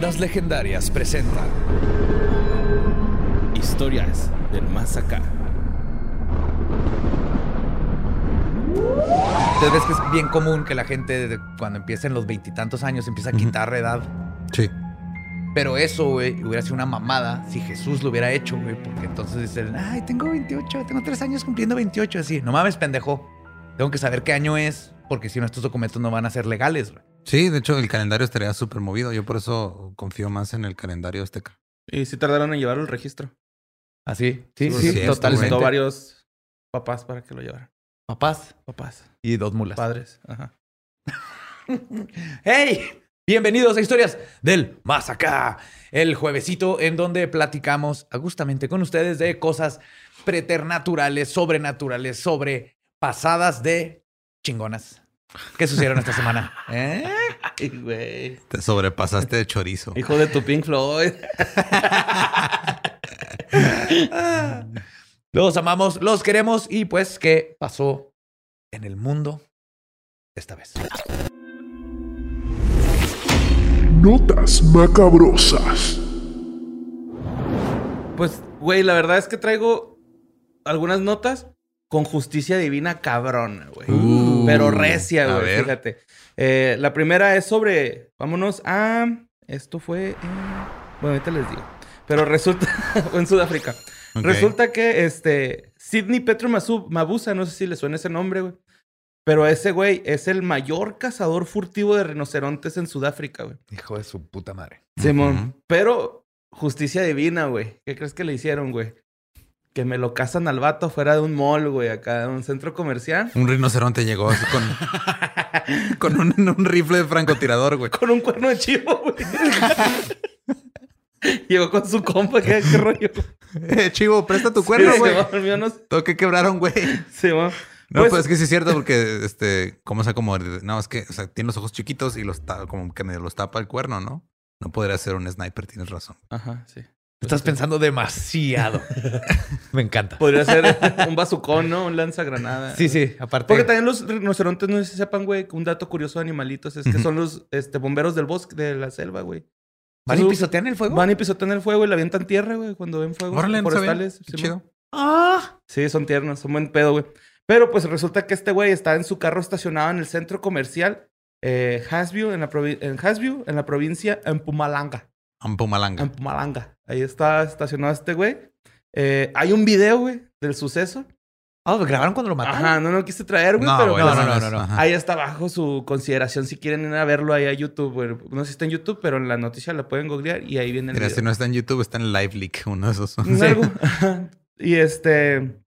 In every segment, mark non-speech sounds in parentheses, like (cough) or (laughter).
Leyendas Legendarias presenta Historias del Más Acá. Entonces ves que es bien común que la gente de- cuando empieza en los veintitantos años empieza a quitar edad. Sí. Pero eso, güey, hubiera sido una mamada si Jesús lo hubiera hecho, güey. Porque entonces dicen, ay, tengo 28, tengo tres años cumpliendo 28. Así, no mames, pendejo. Tengo que saber qué año es, porque si no, estos documentos no van a ser legales, güey. Sí, de hecho el calendario estaría súper movido. Yo por eso confío más en el calendario azteca. Y sí tardaron en llevarlo al registro. Así, sí, Sí, sí, totalmente. Necesitó varios papás para que lo llevaran. Papás Papás. y dos mulas. Padres. Ajá. (laughs) ¡Hey! Bienvenidos a Historias del Más Acá, el juevesito en donde platicamos justamente con ustedes de cosas preternaturales, sobrenaturales, sobre pasadas de chingonas. ¿Qué sucedieron esta semana? ¿Eh? (laughs) Ay, güey. Te sobrepasaste de chorizo. Hijo de tu Pink Floyd. (laughs) Los amamos, los queremos y pues, ¿qué pasó en el mundo esta vez? Notas macabrosas. Pues, güey, la verdad es que traigo algunas notas con justicia divina cabrona, güey. Uh, Pero recia, a güey, ver. fíjate. Eh, la primera es sobre, vámonos a, esto fue, en- bueno, ahorita les digo. Pero resulta, (laughs) en Sudáfrica. Resulta que, este, Sidney Petro Mabusa, no sé si le suena ese nombre, güey. Pero ese güey es el mayor cazador furtivo de rinocerontes en Sudáfrica, güey. Hijo de su puta madre. Simón. Pero justicia divina, güey. ¿Qué crees que le hicieron, güey? Que me lo cazan al vato fuera de un mall, güey, acá en un centro comercial. Un rinoceronte llegó así con, (laughs) con un, un rifle de francotirador, güey. Con un cuerno de chivo, güey. Llegó con su compa, ¿qué, qué rollo? Eh, chivo, presta tu cuerno, Sí, güey. Simón, el mío no- Todo que quebraron, güey. Simón. No, Pues- pues, es que sí es cierto porque, este, ¿cómo se como? No, es que, o sea, tiene los ojos chiquitos y los como que medio los tapa el cuerno, ¿no? No podría ser un sniper, tienes razón. Ajá, sí. Estás pensando demasiado. (laughs) Me encanta. Podría ser (laughs) un bazucón, ¿no? Un lanzagranada. Sí, sí, aparte. Porque también los rinocerontes, no sé si sepan, güey, que un dato curioso de animalitos es que son los este, bomberos del bosque, de la selva, güey. ¿Van y pisotean el fuego? Van y pisotean el fuego y la avientan tierra, güey, cuando ven fuego. Sabía. forestales. Qué chido. Ah. Sí, son tiernos, son buen pedo, güey. Pero pues resulta que este güey está en su carro estacionado en el centro comercial eh, Hasview, en la, en Hasview, en la provincia, en Pumalanga. Ampumalanga. En Pumalanga. Ahí está estacionado este güey. Eh, hay un video, güey, del suceso. Ah, ¿lo grabaron cuando lo mataron? Ajá, no lo quise traer, güey, No, pero güey, pues, no, no, es- no, no. ajá. ahí está bajo su consideración si quieren ir a verlo ahí a YouTube, güey. No sé si está en YouTube, pero en la noticia la pueden googlear y ahí viene el Mira, video. si no está en YouTube, está en Live Leak, uno de esos. Ajá. (laughs) (laughs) y este,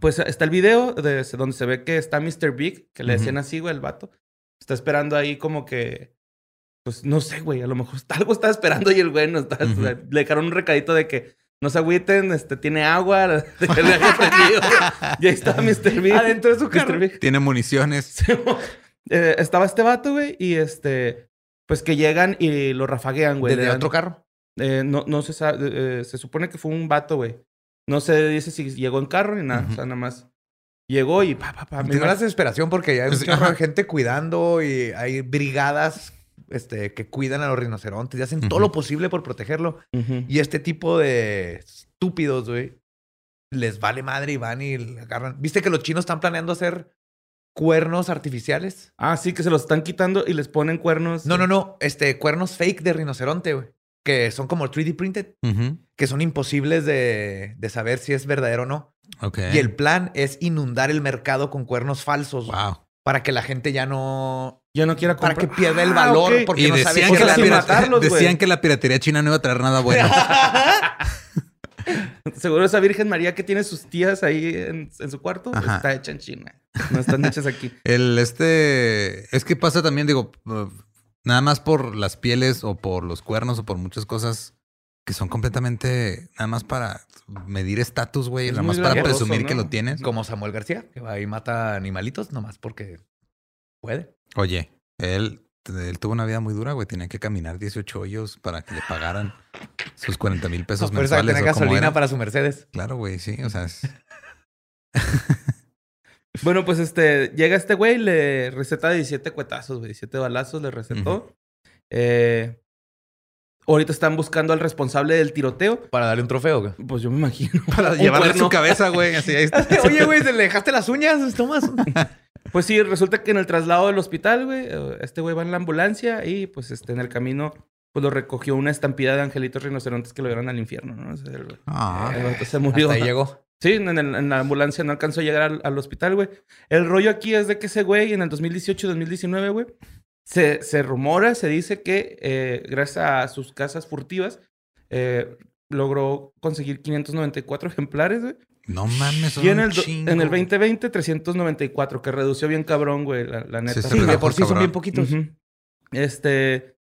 pues está el video de, donde se ve que está Mr. Big, que le decían así, güey, el vato. Está esperando ahí como que, pues no sé, güey, a lo mejor (laughs) algo está esperando y el güey no está. Ujú. o sea, le dejaron un recadito de que no se agüiten, este, tiene agua, (laughs) de que le y ahí estaba Mr. Big. Adentro de su Mr. carro. Big. Tiene municiones. (laughs) Eh, estaba este vato, güey, y este, pues que llegan y lo rafaguean, güey. ¿Desde le dan- otro carro? eh, no, no se sabe, eh, se supone que fue un vato, güey. No se dice si llegó en carro ni nada, o sea, nada más llegó y pa, pa, pa. me Tengo la desesperación porque ya hay de gente cuidando y hay brigadas este, que cuidan a los rinocerontes y hacen todo lo posible por protegerlo. Y este tipo de estúpidos, güey, les vale madre y van y agarran. ¿Viste que los chinos están planeando hacer cuernos artificiales? Ah, sí, que se los están quitando y les ponen cuernos. No, no, no. Este, cuernos fake de rinoceronte, güey. Que son como 3D printed, que son imposibles de, de saber si es verdadero o no. Ok. Y el plan es inundar el mercado con cuernos falsos. Wow. Para que la gente ya no. Ya no quiera Para comprar. que pierda el Ah, valor. Porque Y no que la matarlos, decían que la piratería china no iba a traer nada bueno. (laughs) Seguro esa Virgen María que tiene sus tías ahí en, en su cuarto Ajá. está hecha en China. No están hechas aquí. (laughs) El este. Es que pasa también, digo, nada más por las pieles o por los cuernos o por muchas cosas que son completamente nada más para medir estatus, güey. Es Nada más para presumir ¿no? que lo tienes. Como Samuel García, que va y mata animalitos nomás porque puede. Oye, él, él tuvo una vida muy dura, güey. Tenía que caminar 18 hoyos para que le pagaran sus 40 mil pesos de mensuales. tener o como gasolina era. para su Mercedes. Claro, güey, sí. O sea, es- (laughs) Bueno, pues este, llega este güey, le receta 17 cuetazos, güey, 17 balazos le recetó. Eh, ahorita están buscando al responsable del tiroteo. Para darle un trofeo, güey. Pues yo me imagino. (laughs) para llevarle cuerno. su cabeza, güey. Así ahí (laughs) está. Oye, güey, ¿se le dejaste las uñas, Tomás? (laughs) Pues sí, resulta que en el traslado del hospital, güey, eh, este güey va en la ambulancia y pues este, en el camino, pues lo recogió una estampida de angelitos rinocerontes que lo llevaron al infierno, ¿no? O sea, el, Ah. el se murió. Hasta ahí llegó. Sí, en, el- en la ambulancia no alcanzó a llegar al, al hospital, güey. El rollo aquí es de que ese güey en el 2018-2019, güey, se, se rumora, se dice que eh, gracias a sus casas furtivas eh, logró conseguir 594 ejemplares, güey. No mames, son Y en el, chingo. en el 2020, 394, que redució bien cabrón, güey, la, la neta. Sí, de por sí son bien poquitos. Este.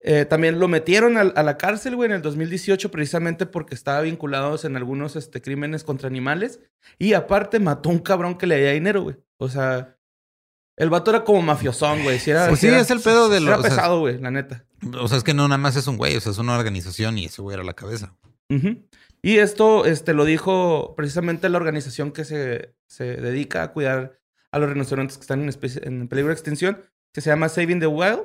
eh, también lo metieron a, la cárcel, güey, en el 2018, precisamente porque estaba vinculado en algunos este, crímenes contra animales. Y aparte mató a un cabrón que le debía dinero, güey. O sea, el vato era como mafiosón, güey. Si era, Pues si sí, era- es el pedo de Era los. o sea, pesado, güey, la neta. O sea, es que no nada más es un güey, o sea, es una organización y ese güey era la cabeza. Y esto este, lo dijo precisamente la organización que se, se dedica a cuidar a los rinocerontes que están en, especie- en peligro de extinción, que se llama Saving the Wild.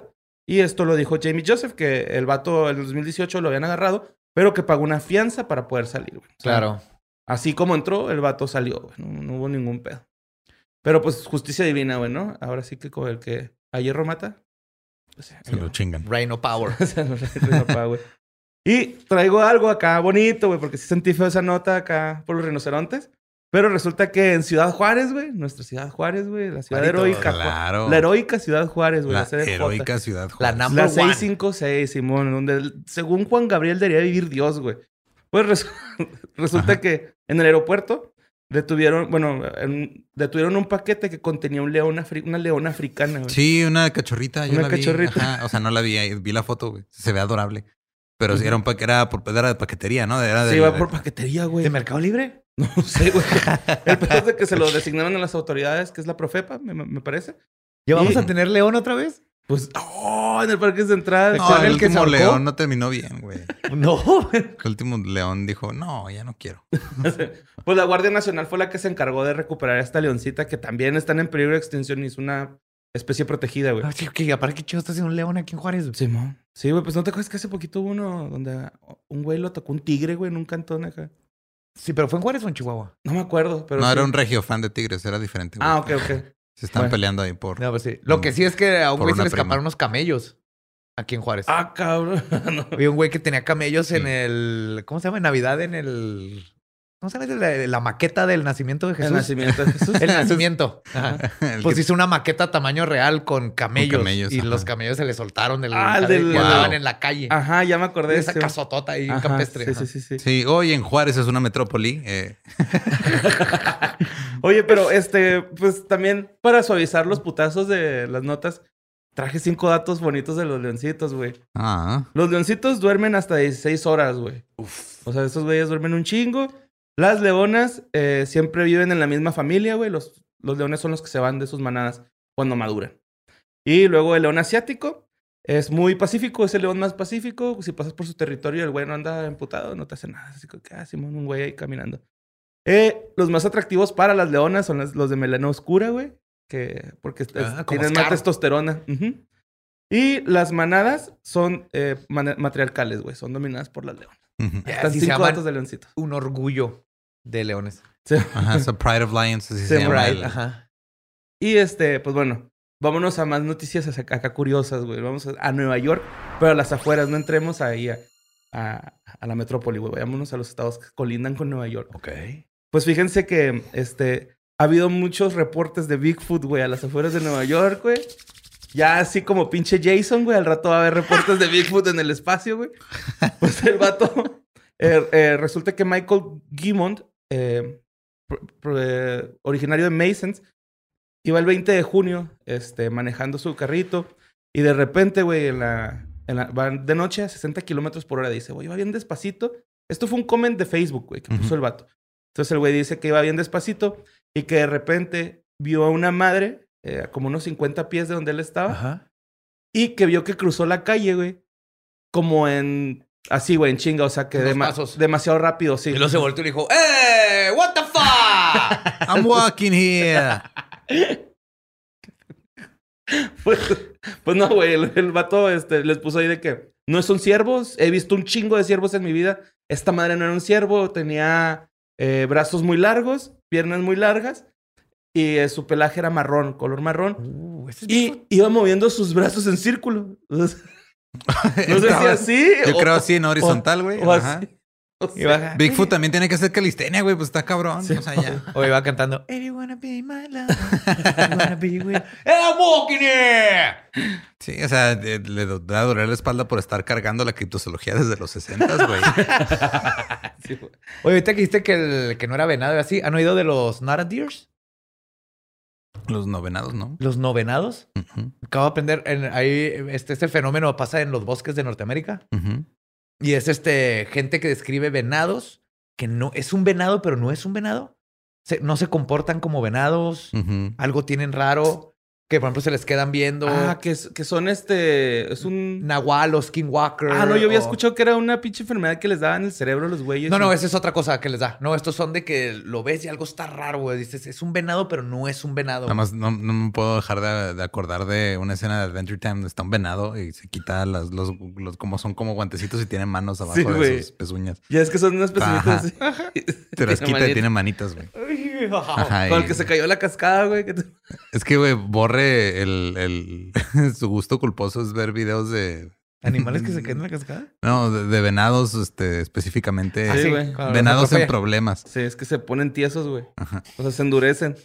Y esto lo dijo Jamie Joseph, que el vato en el 2018 lo habían agarrado, pero que pagó una fianza para poder salir. güey. O sea, Claro. Así como entró, el vato salió, güey. No, no hubo ningún pedo. Pero pues justicia divina, güey, ¿no? Ahora sí que como el que a hierro mata. pues, Se lo chingan. Rhino Power. O sea, no sé, no paga, güey. Y traigo algo acá bonito, güey, porque sí sentí feo esa nota acá por los rinocerontes. Pero resulta que en Ciudad Juárez, güey, nuestra Ciudad Juárez, güey, la ciudad heroica. Claro. La heroica Ciudad Juárez, güey, la, La heroica ciudad. La Juárez. number La one. 656, Simón, donde según Juan Gabriel debería vivir Dios, güey. Pues resu- (laughs) resulta Ajá. que en el aeropuerto detuvieron, bueno, en- detuvieron un paquete que contenía un león afri- una leona africana, güey. Sí, una cachorrita. Yo Una vi. cachorrita. Ajá, O sea, no la vi ahí. Vi la foto, güey. Se ve adorable. Pero sí era un pa- era, por, era de paquetería, ¿no? Era Se del- iba por paquetería, güey. ¿De Mercado Libre? (laughs) No sé, güey. El pedo es de que se lo designaron a las autoridades, que es la Profepa, me, me parece. ¿Ya vamos Y- a tener León otra vez? Pues, ¡oh! En el Parque Central. No, ¿Cuál, el el que último ahorcó? león no terminó bien, güey. (laughs) No. El último león dijo, no, ya no quiero. (laughs) Pues la Guardia Nacional fue la que se encargó de recuperar a esta leoncita, que también están en peligro de extinción y es una especie protegida, güey. Ah, sí, que aparte, qué chido está haciendo un león aquí en Juárez. güey? Simón. Sí, güey, pues no te acuerdas que hace poquito hubo uno donde un güey lo atacó un tigre, güey, en un cantón acá. Sí, pero ¿fue en Juárez o en Chihuahua? No me acuerdo, pero. no, sí. era un regio fan de tigres, era diferente. güey. Ah, ok, ok. Se están Bueno. peleando ahí por. No, pues sí. Lo que sí es que a un güey se le prima. escaparon unos camellos aquí en Juárez. Ah, cabrón. (laughs) No. Había un güey que tenía camellos en el. ¿Cómo se llama? En Navidad, en el. ¿Cómo se llama? La, la maqueta del nacimiento de (laughs) Jesús. El nacimiento de Jesús. El nacimiento. Ajá. (laughs) El Pues que- hizo una maqueta tamaño real con camellos. camellos, y ajá. los camellos se le soltaron del. Ah, del- y andaban Wow. en la calle. Ajá, ya me acordé. de esa sí. casotota ahí Ajá, campestre. Sí, ajá. sí, sí, sí. Sí, hoy en Juárez es una metrópoli. eh, Oye, pero (laughs) este, pues también para suavizar los putazos de las notas, traje cinco datos bonitos de los leoncitos, güey. ah, Los leoncitos duermen hasta 16 horas, güey. O sea, estos güeyes duermen un chingo. Las leonas eh, siempre viven en la misma familia, güey. Los, los leones son los que se van de sus manadas cuando maduran. Y luego el león asiático es muy pacífico, es el león más pacífico. Si pasas por su territorio, el güey no anda emputado, no te hace nada. Así que, ah, Simón, un güey ahí caminando. Eh, los más atractivos para las leonas son los de melena oscura, güey. Que, porque Ah, tienen más testosterona. Y las manadas son eh, matriarcales, güey. Son dominadas por las leonas. Ya, Están cinco datos de leoncitos. un orgullo de leones. Sí. Ajá, so Pride of Lions, así Sí, se llama. Pride, Ajá. Y este, pues bueno, vámonos a más noticias acá, acá curiosas, güey. Vamos a, a Nueva York, pero a las afueras, no entremos ahí a, a- a la metrópoli, güey. Vayámonos a los estados que colindan con Nueva York. Ok. Pues fíjense que este, ha habido muchos reportes de Bigfoot, güey, a las afueras de Nueva York, güey. Ya así como pinche Jason, güey, al rato va a haber reportes de Bigfoot en el espacio, güey. Pues el vato Eh, eh, resulta que Michael Gimmond, eh, eh, originario de Masons, iba el 20 de junio este, manejando su carrito y de repente, güey, en la, en la- va de noche a 60 kilómetros por hora. Dice, güey, iba bien despacito. Esto fue un comment de Facebook, güey, que puso el vato. Entonces el güey dice que iba bien despacito y que de repente vio a una madre, eh, a como unos 50 pies de donde él estaba, Ajá. y que vio que cruzó la calle, güey. Como en. Así, güey, en chinga. O sea, que Dos dema- pasos. demasiado rápido, sí. Y luego se volteó y le dijo, ¡Eh! ¿What the fuck? (laughs) I'm walking here. (laughs) Pues, pues no, güey. El, el vato este, les puso ahí de que no son ciervos. He visto un chingo de ciervos en mi vida. Esta madre no era un ciervo. Tenía eh, brazos muy largos, piernas muy largas. Y eh, su pelaje era marrón, color marrón. Uh, es Y iba moviendo sus brazos en círculo. (laughs) no sé (laughs) si así. Yo o- creo así en horizontal, güey. Así. O sea. Bigfoot (laughs) también tiene que hacer calistenia, güey. Pues está cabrón. Sí. O sea, ya. (laughs) O iba cantando, If you wanna be my love, you wanna be (laughs) with... I'm walking here. Sí, o sea, le do- da a doler la espalda por estar cargando la criptozoología desde los 60, güey. sí, güey. Oye, ahorita que dijiste que, el, que no era venado y así, ¿han oído de los Nara Deers? Los novenados, ¿no? ¿Los no venados? Ujú, Acabo de aprender, en, ahí este, este fenómeno pasa en los bosques de Norteamérica. ujú. Y es este gente que describe venados, que no es un venado, pero no es un venado. Se- no se comportan como venados, algo tienen raro, que por ejemplo se les quedan viendo. Ah, que, es- que son este. Es un. Nahual o Skinwalker. Ah, no, yo había o- escuchado que era una pinche enfermedad que les daba en el cerebro a los güeyes. No, no, Y- esa es otra cosa que les da. No, estos son de que lo ves y algo está raro, güey. Dices, es un venado, pero no es un venado. Nada más no, no me puedo dejar de, de acordar de una escena de Adventure Time donde está un venado y se quita las, los, los, como son como guantecitos y tiene manos abajo Sí, de sus pezuñas. Ya es que son unas Ajá. pececitas así. Te las (laughs) quita y tiene manitas, güey. Ajá, Con y- el que se cayó la cascada, güey. que te- Es que, güey, borre el, el (laughs) su gusto culposo es ver videos de ¿Animales que se quedan en la cascada? no, de, de venados, este, específicamente Ah, sí, güey. venados en problemas. Sí, es que se ponen tiesos, güey. Ajá. O sea, se endurecen.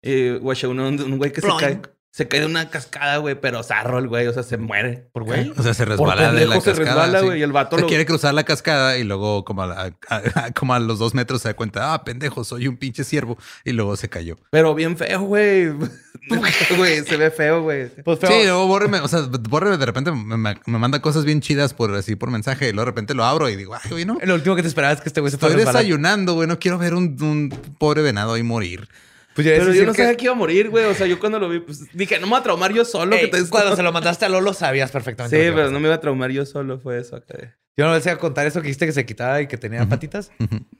Y, guacha, uno, un güey que se cae. Se cae de una cascada, güey, pero zarro el güey. O sea, se muere. ¿Por güey? O sea, se resbala de la se cascada. resbala, sí. güey. Y el vato Se lo... quiere cruzar la cascada y luego como a, la- a- como a los dos metros se da cuenta, ah, pendejo, soy un pinche ciervo. Y luego se cayó. Pero bien feo, güey. (laughs) (laughs) Güey, se ve feo, güey. Pues feo. Sí, luego bórreme, o sea, bórreme de repente me, me- manda cosas bien chidas por así por mensaje y luego de repente lo abro y digo, ay, güey, no. Lo último que te esperaba es que este güey se Estoy desayunando, güey, no quiero ver un, un pobre venado ahí morir. Pues ya Pero yo no que- sabía que iba a morir, güey. O sea, yo cuando lo vi, pues dije, no me voy a traumar yo solo. Ey, que te... Cuando se lo mandaste a Lolo sabías perfectamente. Sí, pero no me iba a traumar yo solo. Fue eso. acá. Yo no les iba a contar eso que dijiste que se quitaba y que tenía patitas.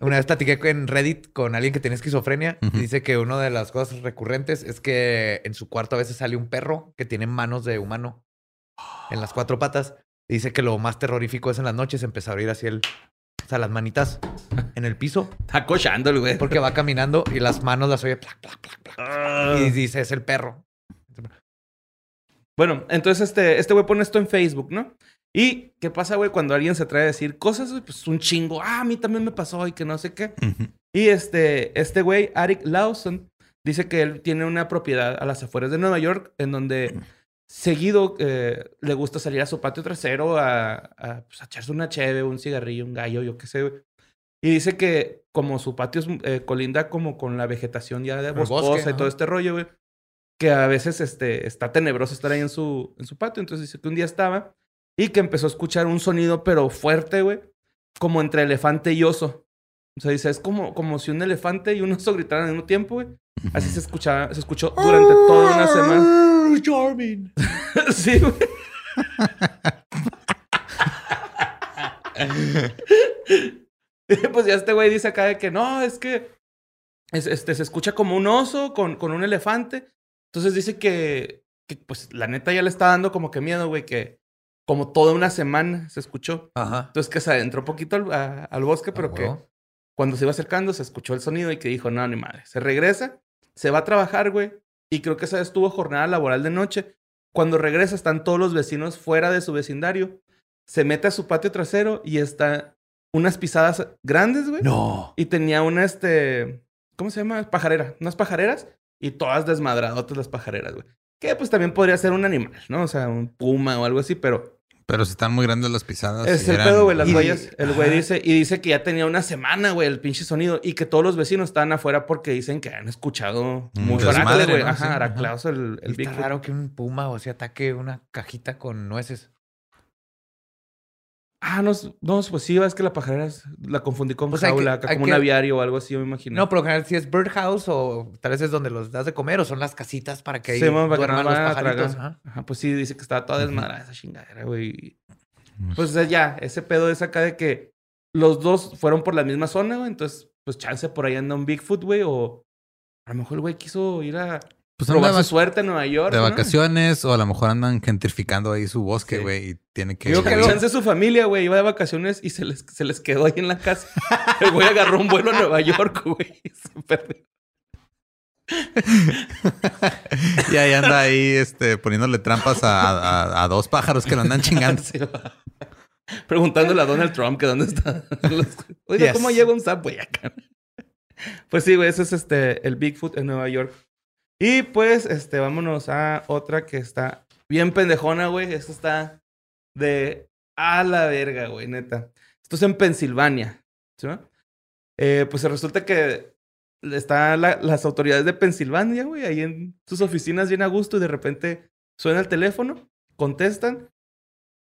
Una vez platiqué en Reddit con alguien que tenía esquizofrenia y dice que una de las cosas recurrentes es que en su cuarto a veces sale un perro que tiene manos de humano en las cuatro patas. Y dice que lo más terrorífico es en las noches empezar a oír así el, o sea, las manitas en el piso (laughs) Está cochando el güey. porque va caminando y las manos las oye plac, plac. Ah. Y dice, es el perro. Bueno, entonces este, este güey pone esto en Facebook, ¿no? Y ¿qué pasa, güey? Cuando alguien se trae a decir cosas, pues un chingo. Ah, a mí también me pasó y que no sé qué. Y este, este güey, Arik Lawson, dice que él tiene una propiedad a las afueras de Nueva York en donde seguido eh, le gusta salir a su patio trasero a, a, pues, a echarse una cheve, un cigarrillo, un gallo, yo qué sé. Y dice que como su patio es, eh, colinda como con la vegetación ya de boscosa bosque, y todo ajá. este rollo, güey, que a veces este, está tenebroso estar ahí en su, en su patio. Entonces dice que un día estaba y que empezó a escuchar un sonido, pero fuerte, güey, como entre elefante y oso. O sea, dice, es como, como si un elefante y un oso gritaran al mismo tiempo, güey. Así se escuchaba, se escuchó durante toda una semana. Charming. (laughs) sí, güey. (laughs) pues ya este güey dice acá de que no, es que es- este, se escucha como un oso con, con un elefante. Entonces dice que, que, pues la neta ya le está dando como que miedo, güey, que como toda una semana se escuchó. Ajá. Entonces que se adentró poquito al, a- al bosque, pero Ah, que huevo. cuando se iba acercando se escuchó el sonido y que dijo, no, ni madre. Se regresa, se va a trabajar, güey. Y creo que esa vez tuvo jornada laboral de noche. Cuando regresa están todos los vecinos fuera de su vecindario. Se mete a su patio trasero y está unas pisadas grandes, güey. No. Y tenía una, este, ¿cómo se llama? Pajarera. Unas pajareras y todas desmadradotas las pajareras, güey. Que pues también podría ser un animal, ¿no? O sea, un puma o algo así, pero Pero si están muy grandes las pisadas. Es el eran- pedo, güey, las y- huellas. (laughs) El güey dice, y dice que ya tenía una semana, güey, el pinche sonido. Y que todos los vecinos estaban afuera porque dicen que han escuchado fuerte, güey. ¿no? Ajá, Sí, el, el Está Bigfoot. raro que un puma o sea ataque una cajita con nueces. Ah, no, es- no, pues sí, es que la pajarera es- la confundí con Pues jaula, como que- un aviario o algo así, yo me imagino. No, por lo general si es birdhouse o tal vez es donde los das de comer o son las casitas para que ahí Sí, duerman no los pajaritos. Ajá. Ajá, pues sí, dice que estaba toda desmadrada esa chingadera, güey. Pues eh, ya, ese pedo es acá de que los dos fueron por la misma zona, güey. Entonces, pues chance por ahí anda un Bigfoot, güey. O a lo mejor el güey quiso ir a Pues probar de, su suerte en Nueva York. de ¿no? vacaciones o a lo mejor andan gentrificando ahí su bosque, Sí. güey, y tiene que... Digo que Creo- chance su familia, güey, iba de vacaciones y se les, se les quedó ahí en la casa. El güey agarró un vuelo a Nueva York, güey. y se perdió. (laughs) y ahí anda ahí este, poniéndole trampas a, a- a dos pájaros que lo andan chingando. Sí. Preguntándole a Donald Trump que dónde está. Los- Oiga, Yes. ¿cómo llega un acá? Pues sí, güey, ese es este, el Bigfoot en Nueva York. Y pues, este, vámonos a otra que está bien pendejona, güey. Esta está de a la verga, güey, neta. Esto es en Pensilvania. ¿sí? Eh, pues resulta que están las autoridades de Pensilvania, güey, ahí en sus oficinas bien a gusto y de repente suena el teléfono, contestan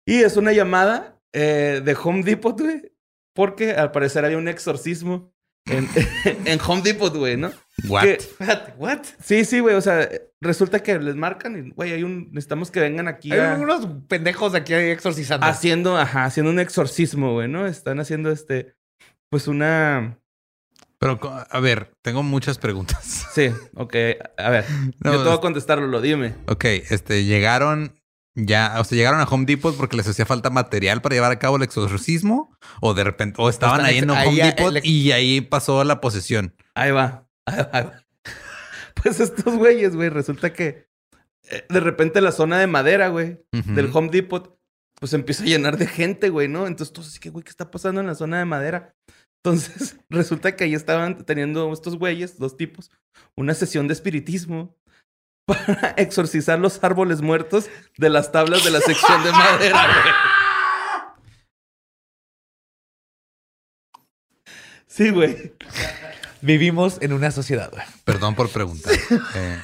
y es una llamada eh, de Home Depot, güey, porque al parecer había un exorcismo en, (laughs) en Home Depot, güey, ¿no? What? Que- what? sí, sí, güey, o sea, resulta que les marcan y, güey, hay un, necesitamos que vengan aquí a- Hay unos pendejos aquí exorcizando. haciendo, ajá, haciendo un exorcismo, güey, ¿no? Están haciendo este, pues una, Pero, a ver, tengo muchas preguntas. (laughs) sí, ok, a ver, (laughs) No, yo te voy a es- contestarlo, lo dime. Ok, este, llegaron ya, o sea, llegaron a Home Depot porque les hacía falta material para llevar a cabo el exorcismo o de repente, o estaban ahí en Home ahí, Depot el- y ahí pasó la posesión. Ahí va. (laughs) Pues estos güeyes, güey, resulta que eh, de repente la zona de madera, güey, del Home Depot, pues empieza a llenar de gente, güey, ¿no? Entonces todos así que, güey, ¿qué está pasando en la zona de madera? Entonces (laughs) resulta que ahí estaban teniendo estos güeyes, dos tipos, una sesión de espiritismo (laughs) para exorcizar los árboles muertos de las tablas de la sección de madera, güey. Sí, güey. Vivimos en una sociedad. Perdón por preguntar. Eh,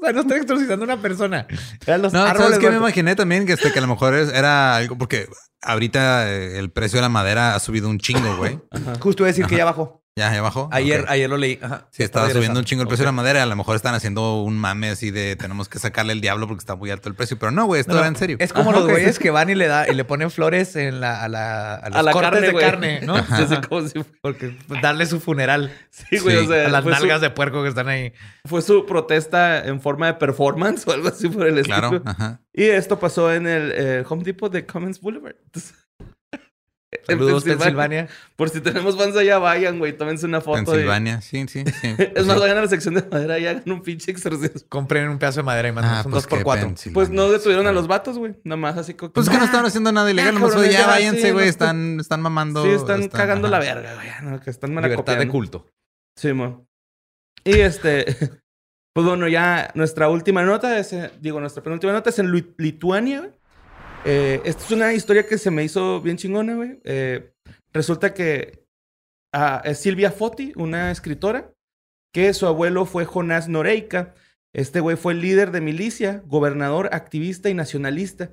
O sea, no estoy exorcizando a una persona. Eran los no, ¿sabes árboles qué? Me imaginé también que, este, que a lo mejor era algo porque ahorita eh, el precio de la madera ha subido un chingo, güey. Justo iba a decir que ya bajó. Ya, ya bajó. Ayer, Ok. ayer lo leí. Ajá. Sí, estaba subiendo un chingo el precio de Ok. la madera. A lo mejor están haciendo un mame así de tenemos que sacarle el diablo porque está muy alto el precio. Pero no, güey, esto No, era en serio. Es como Ajá, los güeyes que van y le da y le ponen flores en la, a la, a los A la cortes carne, de güey. carne, ¿no? Como si Porque pues, darle su funeral Sí, güey, Sí. o sea, a las fue su- nalgas de puerco que están ahí. fue su protesta en forma de performance (laughs) o algo así por el estilo. Claro, ajá. Y esto pasó en el eh, Home Depot de Commons Boulevard. Entonces, en Saludos, Pensilvania. Por si tenemos fans allá, vayan, güey, tómense una foto. y- Pensilvania, sí, sí, sí. (laughs) Es más, Sí. vayan a la sección de madera y hagan un pinche exorcismo. Compren un pedazo de madera y mandan Ah, un pues 2x4. qué Pensilvania. Pues no detuvieron a los vatos, güey. Nada más así como... Pues es que no estaban haciendo nada ilegal, Ah, nomás fue, cabrones, ya ya, váyanse, sí, güey, no están, están mamando. Sí, están cagando ajá. la verga, güey. no, que están Libertad de culto. Sí, mo. Y este, (laughs) pues bueno, ya nuestra última nota es, eh, digo, nuestra penúltima nota es en Lituania, güey. Eh, esta es una historia que se me hizo bien chingona, güey. Eh, resulta que ah, Silvia Foti, una escritora, que su abuelo fue Jonás Noreika. Este güey fue líder de milicia, gobernador, activista y nacionalista.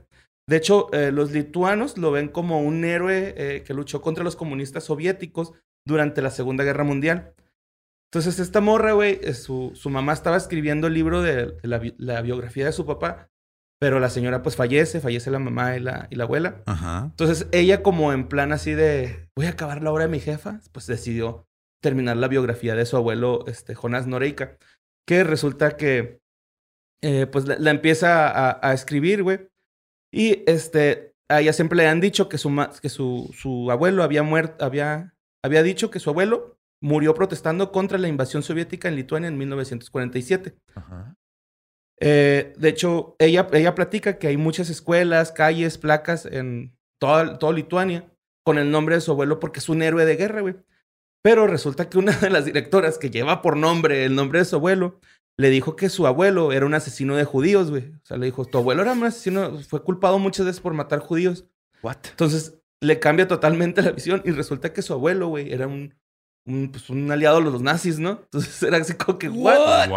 De hecho, eh, los lituanos lo ven como un héroe que luchó contra los comunistas soviéticos durante la Segunda Guerra Mundial. Entonces, esta morra, güey, su, mamá estaba escribiendo el libro de, la biografía de su papá, pero la señora pues fallece, fallece la mamá y la, y la abuela. Ajá. Entonces, ella como en plan así de, voy a acabar la obra de mi jefa, pues decidió terminar la biografía de su abuelo, este, Jonás Noreika, que resulta que, eh, pues, la, la empieza a, a escribir, güey. Y, este, a ella siempre le han dicho que su, que su, su abuelo había muerto, había, había dicho que su abuelo murió protestando contra la invasión soviética en Lituania en 1947. Ajá. Eh, de hecho, ella, ella platica que hay muchas escuelas, calles, placas en toda, toda Lituania con el nombre de su abuelo porque es un héroe de guerra, güey. Pero resulta que una (laughs) de las directoras que lleva por nombre el nombre de su abuelo le dijo que su abuelo era un asesino de judíos, güey. O sea, le dijo, tu abuelo era un asesino, fue culpado muchas veces por matar judíos. What? Entonces le cambia totalmente la visión y resulta que su abuelo, güey, era un, un, pues, un aliado de los nazis, ¿no? Entonces (laughs) era así como que, ¿what?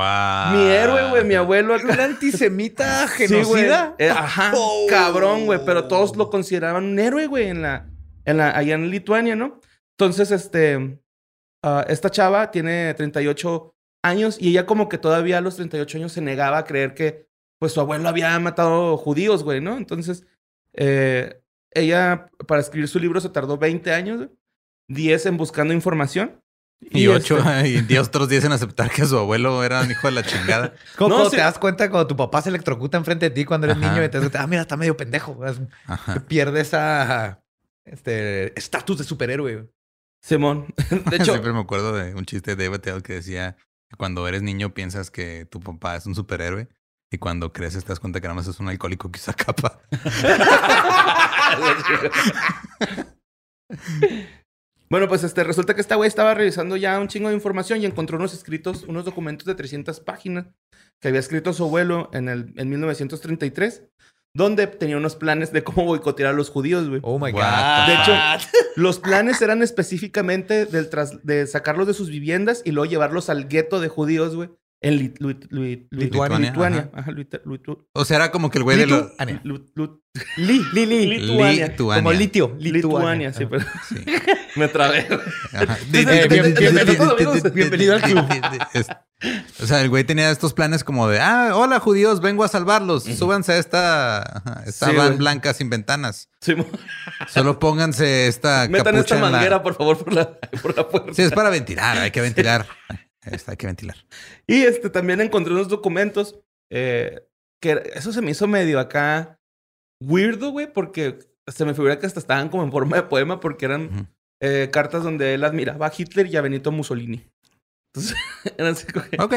Mi héroe, güey, mi abuelo acá. ¿Un antisemita (laughs) Sí, genocida? Eh, ajá, Oh. cabrón, güey. Pero todos lo consideraban un héroe, güey, en la, en la, allá en Lituania, ¿no? Entonces, este, ah, esta chava tiene 38 años y ella como que todavía a los 38 años se negaba a creer que, pues, su abuelo había matado judíos, güey, ¿no? Entonces, eh, ella, para escribir su libro, se tardó 20 años, güey. 10 en buscando información. Y ocho, este- (laughs) y otros días en aceptar que su abuelo era un hijo de la chingada. (laughs) ¿Cómo No, sí. te das cuenta cuando tu papá se electrocuta enfrente de ti cuando eres Ajá. niño y te das cuenta, ah, mira, está medio pendejo. Ajá. Pierde esa este estatus de superhéroe. Simón. (laughs) De hecho, Siempre me acuerdo de un chiste de Attell que decía que cuando eres niño piensas que tu papá es un superhéroe y cuando creces te das cuenta que nada más es un alcohólico que usa capa. Bueno, pues este, resulta que esta güey estaba revisando ya un chingo de información y encontró unos escritos, unos documentos de 300 páginas que había escrito su abuelo en, el, en 1933, donde tenía unos planes de cómo boicotear a los judíos, güey. Oh my What God. De hecho, los planes eran específicamente del tras- de sacarlos de sus viviendas y luego llevarlos al gueto de judíos, güey, en Lit- Lit- Lit- Lituania, Lituania. Ajá, Lit- Lit- O sea, era como que el güey de los... Li, li, li. Lituania. Lituania. Como litio. Lituania, sí, pero Sí. (laughs) me trabé. bienvenido, amigos. Bienvenido al club. O sea, el güey tenía estos planes como de, ah, hola judíos, vengo a salvarlos. Súbanse a esta, esta Sí, van güey. blanca sin ventanas. Simón. Solo pónganse esta (laughs) Metan esta capucha en la- manguera, por favor, por la, por la puerta. Sí, es para ventilar, hay que ventilar. Esta, hay que ventilar. Y este, también encontré unos documentos eh, que eso se me hizo medio acá weirdo, güey, porque se me figura que hasta estaban como en forma de poema porque eran eh, cartas donde él admiraba a Hitler y a Benito Mussolini. Entonces, (laughs) eran así como que- Ok.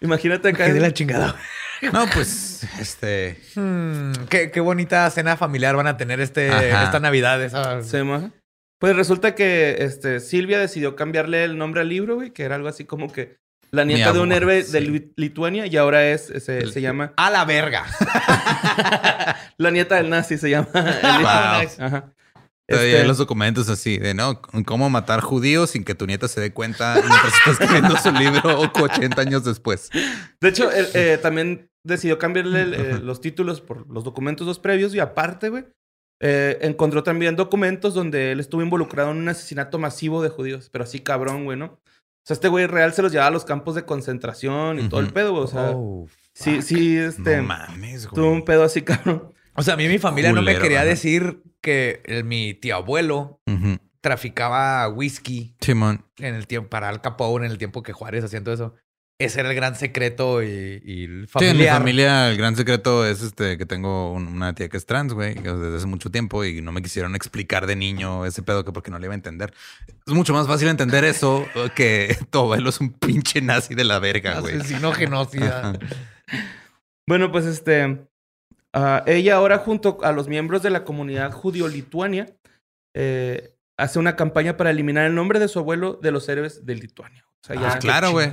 imagínate acá. Qué de la chingada. (laughs) No, pues, este... Hmm, qué, qué bonita cena familiar van a tener este, Ajá. esta Navidad. Esa... Pues resulta que este, Silvia decidió cambiarle el nombre al libro, güey, que era algo así como que la nieta de un héroe sí. de Li- Lituania y ahora es, se, El- se llama A la verga. (laughs) la nieta del nazi, se llama. Wow. Ajá. Este, los documentos así de, ¿no? Cómo matar judíos sin que tu nieta se dé cuenta mientras está escribiendo su libro 80 años después. De hecho, eh, también decidió cambiarle eh, los títulos por los documentos dos previos y aparte, güey, eh, encontró también documentos donde él estuvo involucrado en un asesinato masivo de judíos, pero así cabrón, güey, ¿no? O sea, este güey real se los llevaba a los campos de concentración y todo el pedo, güey. O sea, Oh, sí, sí, este, No mames, tuvo un güey. pedo así, cabrón. O sea, a mí mi familia no me quería decir que el- mi tío abuelo traficaba whisky Simón. en el tiempo para Al Capone, en el tiempo que Juárez haciendo eso. Ese era el gran secreto y, y el Sí, en mi familia el gran secreto es este que tengo un- una tía que es trans, güey, desde hace mucho tiempo y no me quisieron explicar de niño ese pedo que porque no le iba a entender. Es mucho más fácil entender eso (laughs) que tu abuelo es un pinche nazi de la verga, güey. Asesino genocida. Bueno, pues este. ah, ella ahora, junto a los miembros de la comunidad judío-lituania, eh, hace una campaña para eliminar el nombre de su abuelo de los héroes de Lituania. O sea, ya. Ah, claro, güey.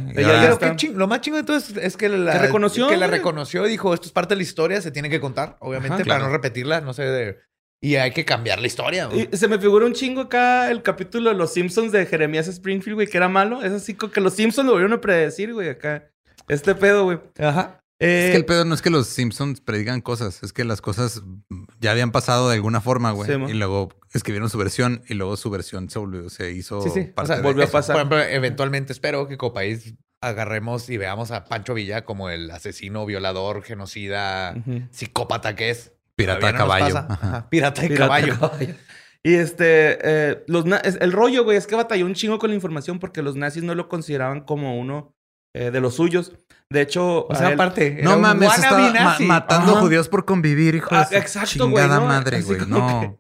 Lo más chingo de todo es, es que la reconoció, que la reconoció y dijo, esto es parte de la historia, se tiene que contar, obviamente, Ajá, para claro. no repetirla, no sé, de- y hay que cambiar la historia. güey. Y se me figura un chingo acá el capítulo de los Simpsons de Jeremías Springfield, güey, que era malo. Es así como que los Simpsons lo volvieron a predecir, güey, acá. Este pedo, güey. Ajá. Eh, Es que el pedo no es que los Simpsons predigan cosas, es que las cosas ya habían pasado de alguna forma, güey. Sí, y luego escribieron su versión y luego su versión se, volvió- se hizo Sí, sí. O parte de volvió a pasar. Por ejemplo, eventualmente espero que como país agarremos y veamos a Pancho Villa como el asesino, violador, genocida, psicópata que es. Pirata nos caballo. pasa. Ajá. Ajá. Pirata de Pirata caballo. caballo. Y este, eh, los el rollo, güey, es que batalló un chingo con la información porque los nazis no lo consideraban como uno eh, de los suyos. De hecho, O sea, él- aparte, No mames, estaba ma- matando Ajá. judíos por convivir, hijo Ah, de su exacto, güey, chingada ¿no? madre, güey. No.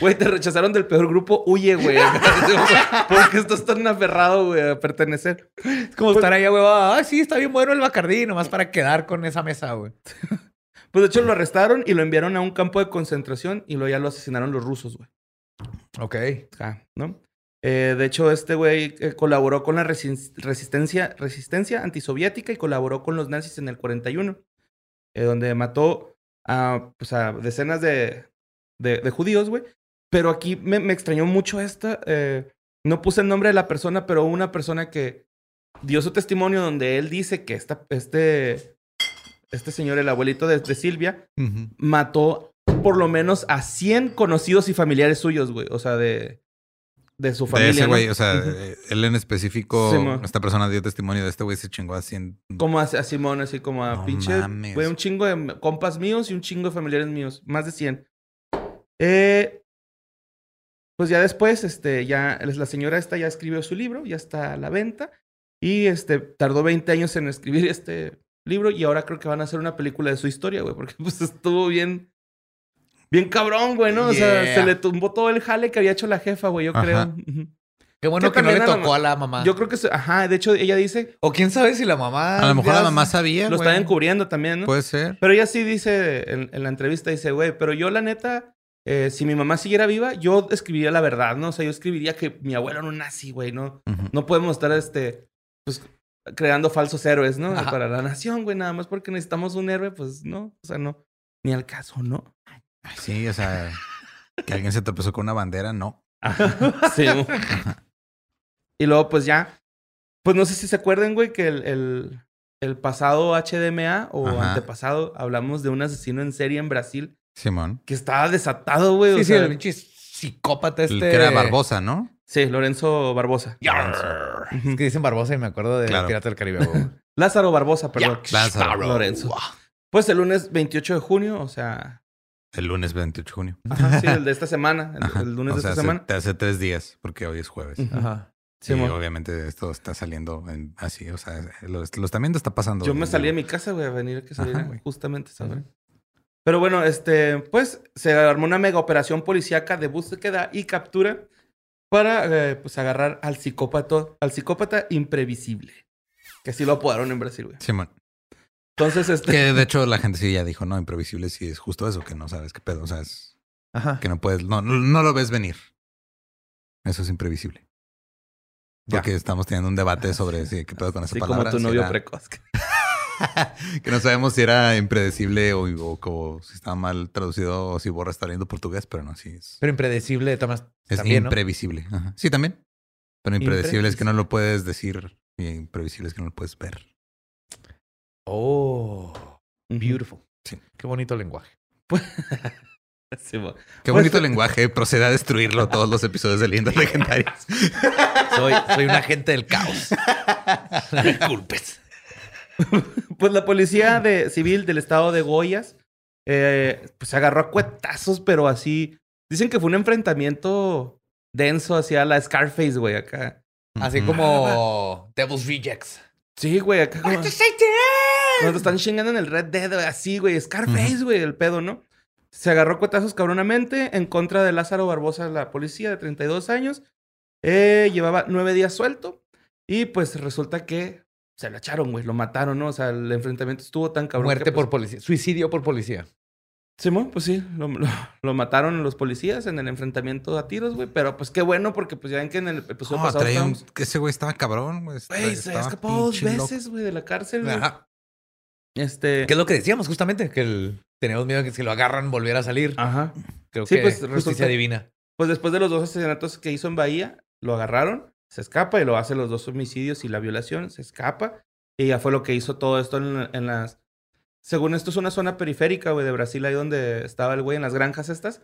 Güey, te rechazaron del peor grupo, huye, güey. (laughs) ¿Por qué estás tan aferrado, güey, a pertenecer? Es como estar ahí, güey. Ah, sí, está bien bueno el Bacardí, nomás para quedar con esa mesa, güey. (laughs) Pues de hecho lo arrestaron y lo enviaron a un campo de concentración y luego ya lo asesinaron los rusos, güey. Ok. Ah, ¿no? Eh, de hecho, este güey eh, colaboró con la resis- resistencia, resistencia antisoviética y colaboró con los nazis en el 41, eh, donde mató a, pues, a decenas de, de, de judíos, güey. Pero aquí me, me extrañó mucho esta. eh, no puse el nombre de la persona, pero una persona que dio su testimonio donde él dice que esta, este, este señor, el abuelito de, de Silvia, mató por lo menos a 100 conocidos y familiares suyos, güey. O sea, de, de su De familia. ese ¿no? güey, o sea, eh, él en específico, esta persona dio testimonio de este güey, se chingó a 100. Como a, a Simón, así como a No pinche. mames. Güey, un chingo de compas míos y un chingo de familiares míos. Más de 100. Eh, pues ya después, este, ya la señora esta ya escribió su libro, ya está a la venta. Y este, tardó 20 años en escribir este libro. Y ahora creo que van a hacer una película de su historia, güey. Porque pues estuvo bien. Bien cabrón, güey, ¿no? O sea, se le tumbó todo el jale que había hecho la jefa, güey, yo Ajá. creo. Qué bueno Que que no le la tocó a la mamá. Yo creo que, ajá, de hecho, ella dice, O quién sabe si la mamá. A lo mejor la mamá sabía, lo güey. está encubriendo también, ¿no? Puede ser. Pero ella sí dice en, en la entrevista, dice, güey, pero yo la neta, eh, si mi mamá siguiera viva, yo escribiría la verdad, ¿no? O sea, yo escribiría que mi abuelo era un nazi, güey, ¿no? No podemos estar, este, pues, creando falsos héroes, ¿no? Ajá. Para la nación, güey, nada más porque necesitamos un héroe, pues, no, o sea, no. Ni al caso, ¿no? Sí, o sea, que alguien se tropezó con una bandera, no. (laughs) Sí. y luego, pues ya, pues no sé si se acuerdan, güey, que el, el, el pasado HDMA o Ajá. antepasado hablamos de un asesino en serie en Brasil Simón. que estaba desatado, güey. Sí, o sí, sea, el pinche psicópata este. que era Barbosa, ¿no? Sí, Lorenzo Barbosa. Yarr. Es que dicen Barbosa y me acuerdo de Claro. Pirata del Caribe. güey. (laughs) Lázaro Barbosa, perdón. Lázaro. Lorenzo. Pues el lunes 28 de junio, o sea, El lunes 28 de junio. ajá, sí, el de (laughs) esta semana, el, Ajá. el lunes o de esta hace, semana. hace tres días, porque hoy es jueves. Ajá. Sí, Simón. obviamente esto está saliendo en- así, o sea, lo, lo están viendo, está pasando. Yo me salí de mi casa, güey, a venir a que Ajá, saliera güey. justamente, ¿sabes? Pero bueno, este, pues se armó una mega operación policíaca de búsqueda y captura para eh, pues agarrar al psicópata, al psicópata imprevisible. Que así lo apodaron en Brasil, güey. Simón. Entonces, este. Que de hecho la gente sí ya dijo, no, imprevisible sí es justo eso, que no sabes qué pedo, o sea, es Ajá. que no puedes, no, no, no lo ves venir. Eso es imprevisible. Ya. Porque estamos teniendo un debate (laughs) sobre si qué pedo con esa Así palabra. como tu si novio era- precoz. (laughs) que no sabemos si era impredecible o, o como si estaba mal traducido o si Borra está leyendo portugués, pero no, así es. Pero impredecible maneras, Es también, ¿no? imprevisible. Ajá. Sí, también. Pero impredecible es que no lo puedes decir y imprevisible es que no lo puedes ver. Oh, beautiful. Sí. Qué bonito lenguaje. (laughs) Sí, mo. Qué Pues- bonito lenguaje. Procede a destruirlo (laughs) todos los episodios de Leyendas Legendarias. Soy, soy un agente del caos. (laughs) No me culpes. Pues la policía de, civil del estado de Goyas, eh, pues se agarró a cuetazos, pero así. Dicen que fue un enfrentamiento denso hacia la Scarface, güey, acá. Así como Devil's Rejects. Sí, güey, acá como... Cuando están chingando en el Red Dead, güey, así, güey. Scarface, güey, el pedo, ¿no? Se agarró cuetazos cabronamente en contra de Lázaro Barbosa, la policía de 32 años. Eh, llevaba nueve días suelto. Y pues resulta que se lo echaron, güey. Lo mataron, ¿no? O sea, el enfrentamiento estuvo tan cabrón. Muerte que, pues, por policía. Suicidio por policía. Simón, pues sí, lo, lo- lo mataron los policías en el enfrentamiento a tiros, güey. Pero pues qué bueno, porque pues ya ven que en el episodio No, pasado traía un- estábamos- que ese güey estaba cabrón, güey. Güey, se escapó dos veces, güey, de la cárcel, güey. Ajá. Este... Que es lo que decíamos justamente, que el- teníamos miedo de que si lo agarran volviera a salir. Ajá. Creo Sí, que pues, justicia resulta- divina. Pues después de los dos asesinatos que hizo en Bahía, lo agarraron, se escapa y lo hace los dos homicidios y la violación, se escapa. Y ya fue lo que hizo todo esto en, en las... Según esto es una zona periférica, güey, de Brasil, ahí donde estaba el güey en las granjas estas.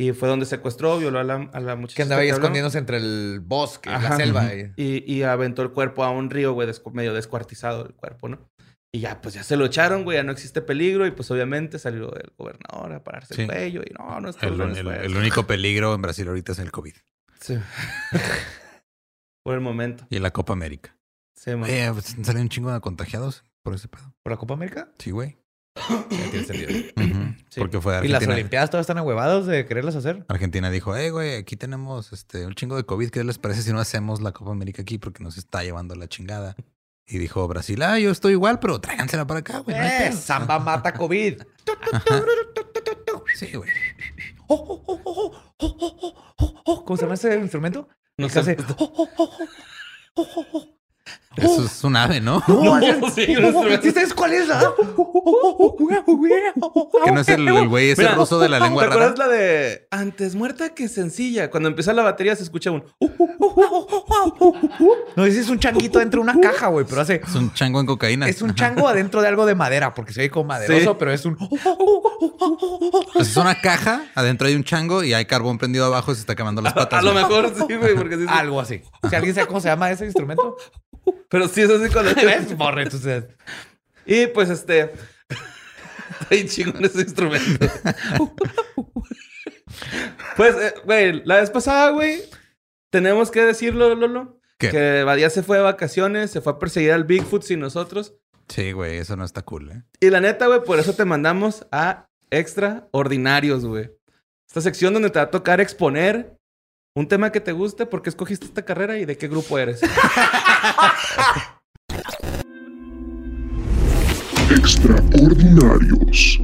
Y fue donde secuestró, violó a la, a la muchacha. Que andaba ahí escondiéndose entre el bosque y la Ajá. selva. Y- Y, y aventó el cuerpo a un río, güey, descu- medio descuartizado el cuerpo, ¿no? Y ya, pues ya se lo echaron, güey, ya no existe peligro. Y pues obviamente salió el gobernador a pararse Sí. el cuello. Y no, no está El, el- el único peligro en Brasil ahorita es el COVID Sí. (laughs) Por el momento. y la Copa América. Sí. Oye, pues, salen un chingo de contagiados por ese pedo. ¿Por la Copa América? Sí, güey. (clears throat) Ya tiene sentido. Sí. Porque fue ¿Y las Argentina. Olimpiadas todas están ahuevados de quererlas hacer? Argentina dijo, eh, güey, aquí tenemos este, un chingo de COVID. ¿Qué les parece si no hacemos la Copa América aquí? Porque nos está llevando la chingada. Y dijo Brasil, ah, yo estoy igual, pero tráigansela para acá, güey. Eh, pedo". Samba mata COVID. (laughs) Sí, güey. ¿Cómo se llama ese instrumento? No sé. (laughs) (laughs) Eso es un ave, ¿no? No, sí, instrumento. ¿Sí sabes cuál es? ah? Que no es el, el güey ese Mira, ruso de la lengua ¿Te acuerdas rara. la de antes muerta que sencilla? Cuando empieza la batería se escucha un. (laughs) No, ese es un changuito dentro de una caja, güey, pero hace. Es un chango en cocaína. Es un chango adentro de algo de madera, porque se ve como maderoso, Sí. pero es un. Pues es una caja, adentro hay un chango y hay carbón prendido abajo y se está quemando las patas. A lo mejor sí, güey, porque sí. Algo así. Si alguien sabe cómo se llama ese instrumento, Pero sí es así cuando. (laughs) es borre, entonces. Y pues este. Bien chingón ese instrumento. pues, eh, güey, la vez pasada, güey, tenemos que decirlo, Lolo. ¿Qué? Que Badía se fue de vacaciones, se fue a perseguir al Bigfoot sin nosotros. Sí, güey, eso no está cool, ¿eh? Y la neta, güey, por eso te mandamos a Extraordinarios, güey. Esta sección donde te va a tocar exponer un tema que te guste, por qué escogiste esta carrera y de qué grupo eres. (laughs) Extraordinarios.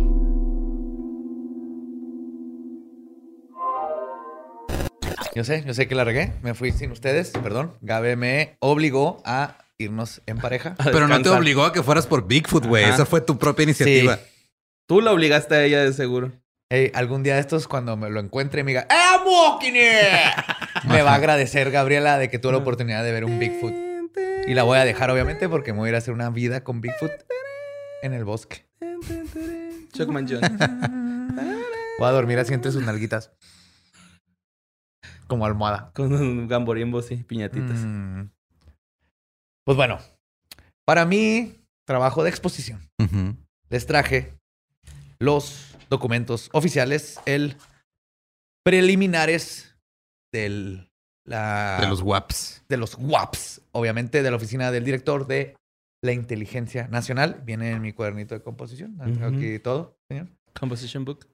Yo sé, yo sé que la regué. Me fui sin ustedes, perdón. Gabe me obligó a irnos en pareja. Pero no te obligó a que fueras por Bigfoot, güey. Esa fue tu propia iniciativa. Tú la obligaste a ella de seguro. Ey, algún día de estos, cuando me lo encuentre y me diga, ¡Eh, I'm walking here", Me va a agradecer, Gabriela, de que tuve la oportunidad de ver un Bigfoot. Y la voy a dejar, obviamente, porque me voy a ir a hacer una vida con Bigfoot en el bosque. Chuckman John. (laughs) Voy a dormir así entre sus nalguitas. Como almohada. Con un gamborimbos y piñatitas. Mm. Pues bueno, para mi trabajo de exposición, les traje los documentos oficiales, el preliminares del, la, De los WAPs. de los WAPs, obviamente de la oficina del director de la inteligencia nacional. Viene en mi cuadernito de composición. Aquí todo, señor. Composition Book.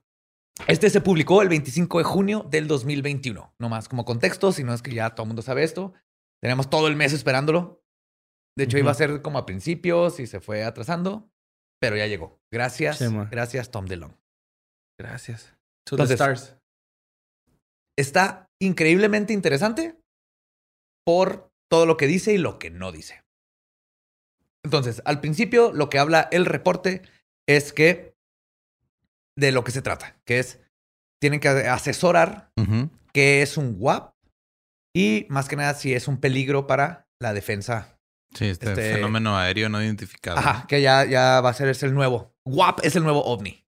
Este se publicó el 25 de junio del 2021. No más como contexto, si no es que ya todo el mundo sabe esto. Tenemos todo el mes esperándolo. De hecho, iba a ser como a principios y se fue atrasando, pero ya llegó. Gracias, Sí, gracias Tom DeLong. Gracias. To Entonces- the stars. Está increíblemente interesante por todo lo que dice y lo que no dice. Entonces, al principio lo que habla el reporte es que de lo que se trata, que es tienen que asesorar Ujú. qué es un WAP y más que nada si es un peligro para la defensa. Sí, este, Este- fenómeno aéreo no identificado. Ajá, que ya, ya va a ser es el nuevo. WAP es el nuevo ovni.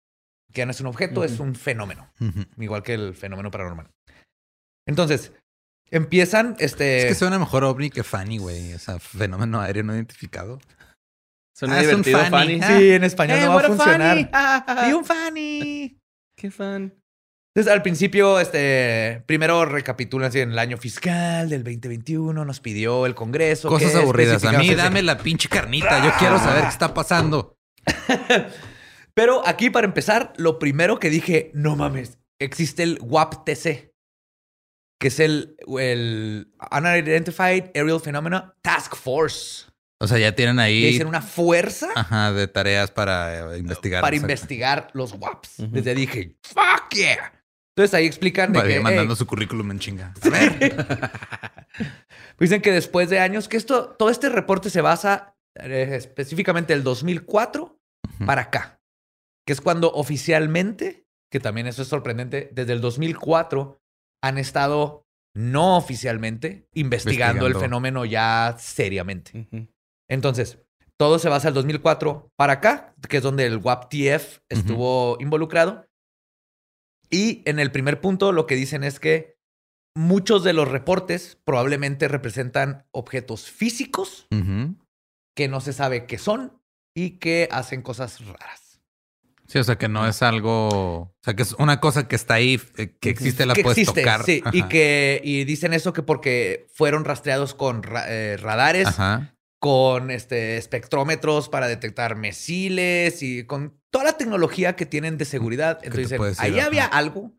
Que ya no es un objeto, es un fenómeno. Igual que el fenómeno paranormal. Entonces, empiezan este. Es que suena mejor ovni que Fanny, güey. O sea, fenómeno aéreo no identificado. Suena Ah, es un divertido, Fanny. Fanny. Sí, en español Eh, no va a funcionar. Fanny. (laughs) Y un Fanny. Qué fan. Entonces, al principio, este, primero recapitulan así en el año fiscal del 2021, nos pidió el Congreso. Cosas que aburridas. A mí dame la pinche carnita. Yo quiero saber qué está pasando. (laughs) Pero aquí, para empezar, lo primero que dije, no mames, existe el WAP-TC, que es el, el Unidentified Aerial Phenomena Task Force. O sea, ya tienen Que ahí dicen una fuerza ajá, de tareas para eh, investigar. para investigar los WAPs. Ujú. Desde dije, fuck yeah. Entonces ahí explican de que, mandando hey, su currículum en chinga. A (laughs) ver. Dicen que después de años, que esto, todo este reporte se basa eh, específicamente del 2004 Ujú. para acá, que es cuando oficialmente, que también eso es sorprendente, desde el 2004 han estado no oficialmente investigando, el fenómeno ya seriamente. Entonces, todo se basa del 2004 para acá, que es donde el WAP-TF estuvo involucrado. Y en el primer punto lo que dicen es que muchos de los reportes probablemente representan objetos físicos que no se sabe qué son y que hacen cosas raras. Sí, o sea, que no es algo. O sea, que es una cosa que está ahí, eh, que existe, la que puedes existe, tocar. sí. Y que y dicen eso que porque fueron rastreados con ra- eh, radares, Ajá. con este espectrómetros para detectar misiles y con toda la tecnología que tienen de seguridad. Entonces, dicen, ahí ajá. había algo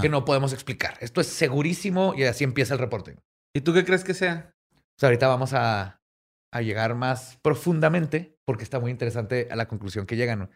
que no podemos explicar. Esto es segurísimo y así empieza el reporte. ¿Y tú qué crees que sea? O sea, ahorita vamos a, a llegar más profundamente porque está muy interesante a la conclusión que llegan.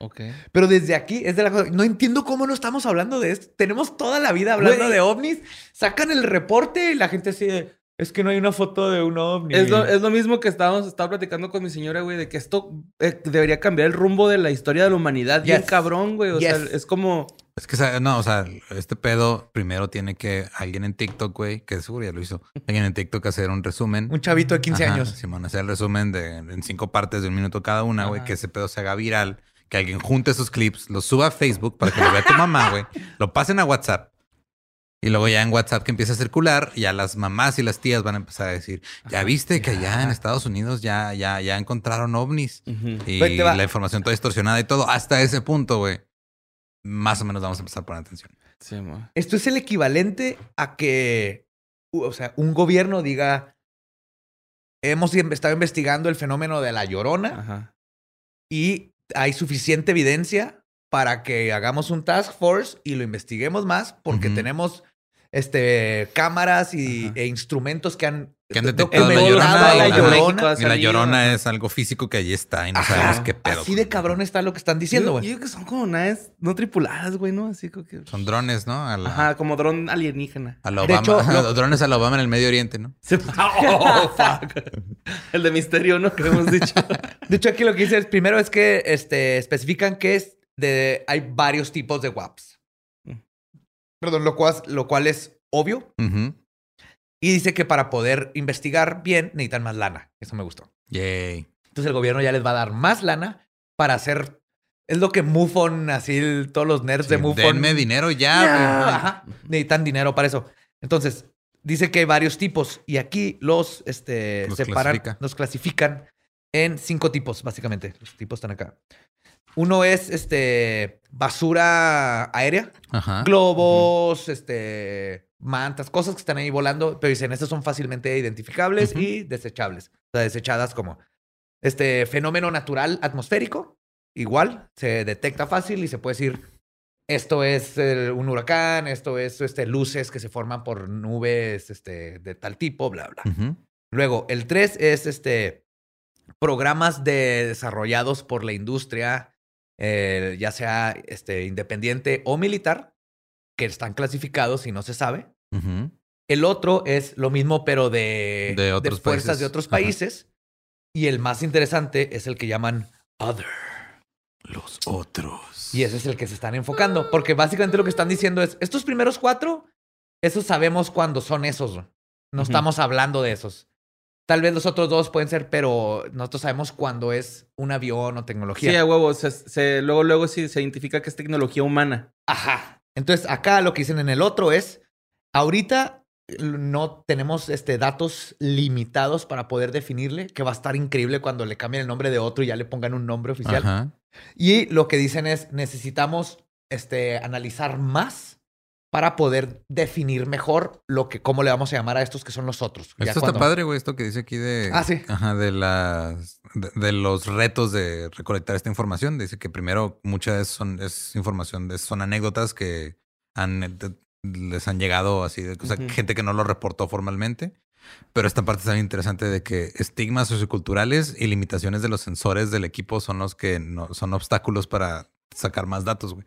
Pero desde aquí es de la cosa. No entiendo cómo no estamos hablando de esto. Tenemos toda la vida hablando de ovnis. Sacan el reporte y la gente así de. Es que no hay una foto de un ovni. Es lo, es lo mismo que estábamos, estaba platicando con mi señora, güey, de que esto eh, debería cambiar el rumbo de la historia de la humanidad. Bien cabrón, güey. O sea, es como... Es que, no, o sea, este pedo primero tiene que alguien en TikTok, güey, que seguro ya lo hizo, alguien en TikTok hacer un resumen. Un chavito de 15 Ajá, años. Simón, hacer el resumen de en cinco partes de un minuto cada una, güey, que ese pedo se haga viral, que alguien junte esos clips, los suba a Facebook para que lo vea tu mamá, güey, (laughs) lo pasen a WhatsApp. Y luego ya en WhatsApp que empieza a circular, ya las mamás y las tías van a empezar a decir, ya viste que allá en Estados Unidos ya, ya, ya encontraron ovnis. Y la información toda distorsionada y todo. Hasta ese punto, güey. Más o menos vamos a empezar a poner atención. Sí, mo. Esto es el equivalente a que, o sea, un gobierno diga, hemos estado investigando el fenómeno de la llorona Ajá. y hay suficiente evidencia para que hagamos un task force y lo investiguemos más porque tenemos este cámaras y, e instrumentos que han, Que han detectado la llorona. la llorona. Y la es algo físico que allí está y no Ajá. sabemos qué pedo. Así de cabrón está lo que están diciendo, güey. yo que son como naves no tripuladas, güey, ¿no? Así como que... Son drones, ¿no? A la, Ajá, como dron alienígena. a la De Obama. hecho, lo- drones a la Obama en el Medio Oriente, ¿no? Sí. (laughs) Oh, fuck. El de misterio, ¿no? Que hemos dicho. (laughs) De hecho, aquí lo que dice es, primero es que este, especifican que es de, hay varios tipos de WAPs. Perdón, lo cual, lo cual es obvio. Y dice que para poder investigar bien necesitan más lana. Eso me gustó. Yay. Entonces el gobierno ya les va a dar más lana para hacer... Es lo que MUFON, así el- todos los nerds de MUFON... denme dinero ya, güey. ajá. Necesitan dinero para eso. Entonces, dice que hay varios tipos y aquí los este, Los separan, clasifica. los clasifican en cinco tipos, básicamente. Los tipos están acá. Uno es este basura aérea, Ajá. globos, este mantas, cosas que están ahí volando, pero dicen, estas son fácilmente identificables y desechables. O sea, desechadas como este fenómeno natural atmosférico, igual, se detecta fácil y se puede decir, esto es el- un huracán, esto es este, luces que se forman por nubes este, de tal tipo, bla, bla. Luego, el 3 es este programas de, desarrollados por la industria, eh, ya sea este, independiente o militar, que están clasificados y no se sabe. El otro es lo mismo, pero de, De otros fuerzas países. de otros Ajá. países. Y el más interesante es el que llaman Other. Los otros. Y ese es el que se están enfocando. Porque básicamente lo que están diciendo es, estos primeros cuatro, esos sabemos cuándo son esos. No estamos hablando de esos. Tal vez los otros dos pueden ser, pero nosotros sabemos cuándo es un avión o tecnología. Sí, a huevo. Se, se- luego, luego sí se identifica que es tecnología humana. Ajá. Entonces, acá lo que dicen en el otro es, ahorita no tenemos este, datos limitados para poder definirle, que va a estar increíble cuando le cambien el nombre de otro y ya le pongan un nombre oficial. Ajá. Y lo que dicen es, necesitamos este, analizar más para poder definir mejor lo que, cómo le vamos a llamar a estos que son los otros. Ya Esto cuando- está padre, güey, esto que dice aquí de... Ah, sí. Ajá, de las... De, de los retos de recolectar esta información. Dice que primero muchas son, es información, de, son anécdotas que han, de- les han llegado así, de, o sea, Ujú. gente que no lo reportó formalmente. Pero esta parte está interesante de que estigmas socioculturales y limitaciones de los sensores del equipo son los que no, son obstáculos para sacar más datos, güey.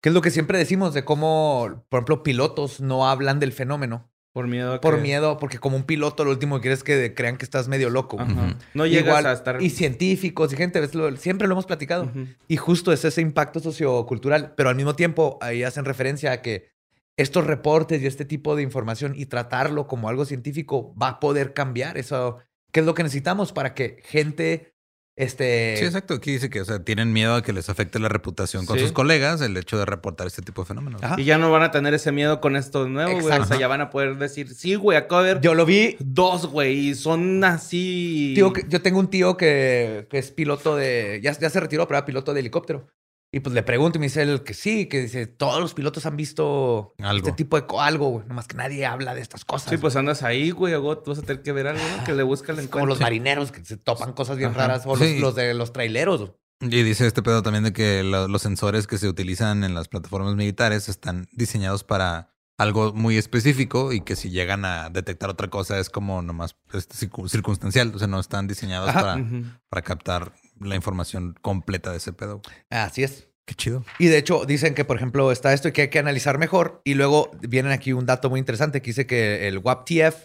Que es lo que siempre decimos de cómo, por ejemplo, pilotos no hablan del fenómeno. Por miedo a Por que- miedo, porque como un piloto lo último que quieres es que crean que estás medio loco. Ajá. No llegas Igual, a estar... Y científicos y gente, ves, lo- siempre lo hemos platicado. Y justo es ese impacto sociocultural, pero al mismo tiempo ahí hacen referencia a que estos reportes y este tipo de información y tratarlo como algo científico va a poder cambiar eso. ¿Qué es lo que necesitamos para que gente, este... Sí, exacto. Aquí dice que, o sea, tienen miedo a que les afecte la reputación con Sí. sus colegas el hecho de reportar este tipo de fenómenos. Ajá. Y ya no van a tener ese miedo con esto nuevo, güey. O sea, ya van a poder decir, sí, güey, acabo de ver Yo lo vi dos, güey, y son así... Tío yo tengo un tío que, que es piloto de. Ya, ya se retiró, pero era piloto de helicóptero. Y pues le pregunto y me dice él que sí, que dice: todos los pilotos han visto Algo. este tipo de algo, güey. Nomás que nadie habla de estas cosas. Sí, pues andas ahí, güey, tú vas a tener que ver algo, ¿no? Que le busca el Es como los encuentro. marineros que se topan cosas bien Ajá. raras. O los, Sí. los de los traileros. Y dice este pedo también de que lo- los sensores que se utilizan en las plataformas militares están diseñados para algo muy específico y que si llegan a detectar otra cosa es como nomás este, circu- circunstancial. O sea, no están diseñados Ajá. para, para captar la información completa de ese pedo. Así es. Qué chido. Y de hecho dicen que, por ejemplo, está esto y que hay que analizar mejor. Y luego vienen aquí un dato muy interesante que dice que el WAPTF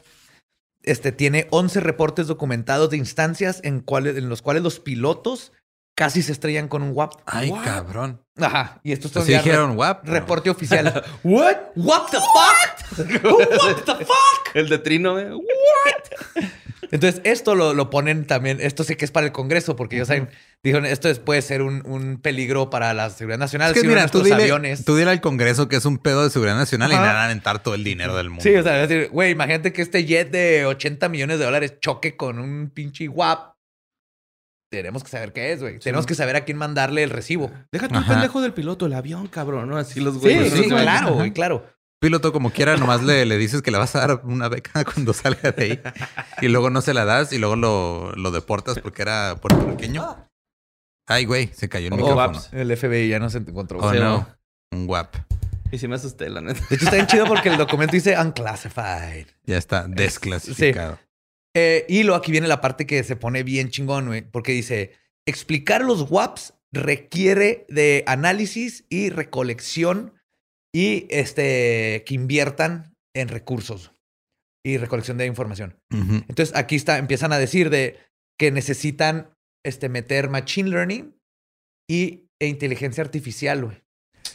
este, tiene 11 reportes documentados de instancias en, cuales, en los cuales los pilotos casi se estrellan con un WAP. Ay, cabrón. Ajá. Y estos son Así ya dijeron re- WAP. reporte oficial. (laughs) ¿What? ¿What the fuck? (laughs) ¿What the fuck? El de Trino, eh. (laughs) Entonces, esto lo, lo ponen también, esto sí que es para el Congreso, porque ellos saben, dijeron, esto es- puede ser un, un peligro para la seguridad nacional. Es que si mira, tú dile, aviones. tú dile al Congreso que es un pedo de seguridad nacional y Ajá. le van a aventar todo el dinero del mundo. Sí, o sea, es decir, güey, imagínate que este jet de 80 millones de dólares choque con un pinche WAP. Tenemos que saber qué es, güey. Tenemos que saber a quién mandarle el recibo. Déjate un Ajá. pendejo del piloto, el avión, cabrón, ¿no? Así los Sí, güeyes. sí, no se claro, güey, claro. Piloto, como quiera, nomás le, le dices que le vas a dar una beca (laughs) cuando salga de ahí. Y luego no se la das y luego lo, lo deportas porque era puertorriqueño. Ay, güey, se cayó el Oh, micrófono. waps. El FBI ya no se encontró. Oh, no. Un guap. Y sí me asusté, la neta. De hecho, está bien chido porque el documento dice unclassified. Ya está desclasificado. Eh, y luego aquí viene la parte que se pone bien chingón, güey, porque dice, explicar los WAPs requiere de análisis y recolección y este, que inviertan en recursos y recolección de información. Entonces aquí está, empiezan a decir de que necesitan este, meter machine learning y, e inteligencia artificial, güey.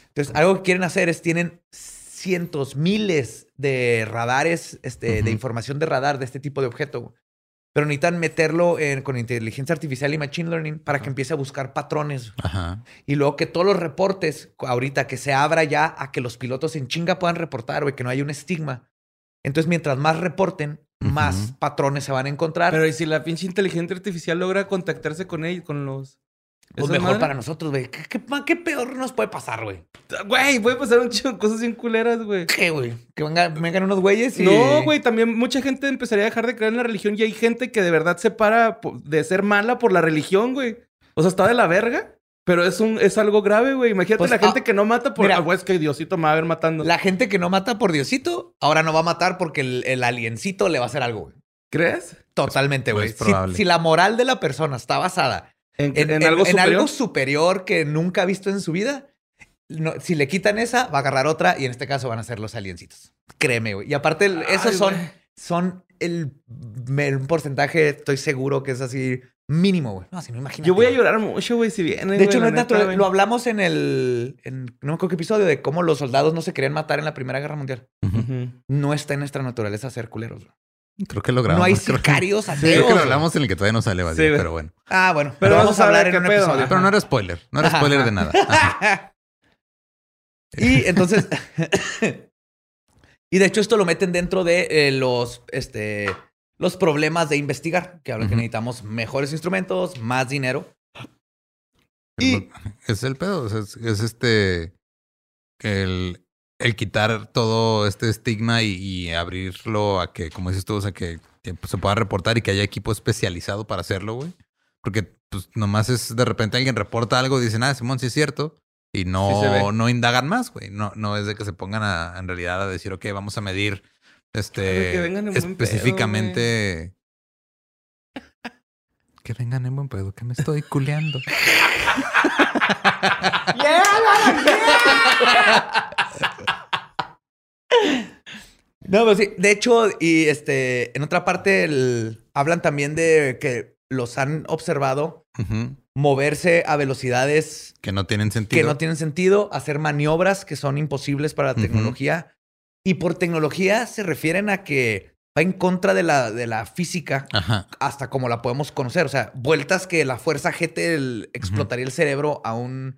Entonces, algo que quieren hacer es tienen cientos, miles de radares, este, de información de radar de este tipo de objeto. Pero necesitan meterlo en- con inteligencia artificial y machine learning para que empiece a buscar patrones. Ajá. Y luego que todos los reportes, ahorita que se abra ya a que los pilotos en chinga puedan reportar, güey, que no haya un estigma. Entonces, mientras más reporten, más patrones se van a encontrar. Pero ¿y si la pinche inteligencia artificial logra contactarse con ellos, con los... Pues mejor para nosotros, güey. ¿Qué, qué, qué peor nos puede pasar, güey? Güey, puede pasar un chingo de cosas bien culeras, güey. ¿Qué, güey? Que venga- vengan unos güeyes y... No, güey, también mucha gente empezaría a dejar de creer en la religión y hay gente que de verdad se para de ser mala por la religión, güey. O sea, está de la verga, pero es un es algo grave, güey. Imagínate Pues, la gente ah, que no mata por mira. ah, güey, es que Diosito me va a ver matando. La gente que no mata por Diosito, ahora no va a matar porque el, el aliencito le va a hacer algo, güey. ¿Crees? Totalmente, güey. Pues, Si- probable. si, la moral de la persona está basada En, en, en en- algo en superior. algo superior que nunca ha visto en su vida, no- si le quitan esa, va a agarrar otra y en este caso van a ser los aliencitos. Créeme, güey. Y aparte, esos son, son el, porcentaje, estoy seguro que es así mínimo, güey. No, si no imagínate. Yo voy a llorar mucho, güey, si viene. De hecho, no es natural. Lo hablamos en el. En, no me acuerdo qué episodio de cómo los soldados no se querían matar en la Primera Guerra Mundial. No está en nuestra naturaleza ser culeros. güey. Creo que lo grabamos. No hay Creo sicarios (laughs) Creo ateos. que lo hablamos en el que todavía no sale, Badía, Sí, pero bueno. Ah, bueno. Pero, Pero vamos a hablar en un pedo. episodio. Pero no era spoiler. No era Ajá, spoiler ajá. de nada. (laughs) Ajá. Y entonces. (laughs) y de hecho, esto lo meten dentro de eh, los, este, los problemas de investigar, que hablan que necesitamos mejores instrumentos, más dinero. Y- Es el pedo. es, es este. El, el quitar todo este estigma y, y abrirlo a que, como dices tú, o sea, que, que, pues, se pueda reportar y que haya equipo especializado para hacerlo, güey. Porque, pues, nomás es de repente alguien reporta algo y dicen, ah, Simón, sí es cierto. Y no, no indagan más, güey. No, no es de que se pongan a, en realidad a decir, ok, vamos a medir este que vengan en buen pedo, específicamente. que vengan en buen pedo, que me estoy culeando. (laughs) No, pero sí. De hecho, y este, en otra parte, el- hablan también de que los han observado moverse a velocidades Que no tienen sentido. que no tienen sentido, hacer maniobras que son imposibles para la tecnología. Y por tecnología se refieren a que va en contra de la, de la física Ajá. hasta como la podemos conocer. O sea, vueltas que la fuerza G el- explotaría el cerebro a un,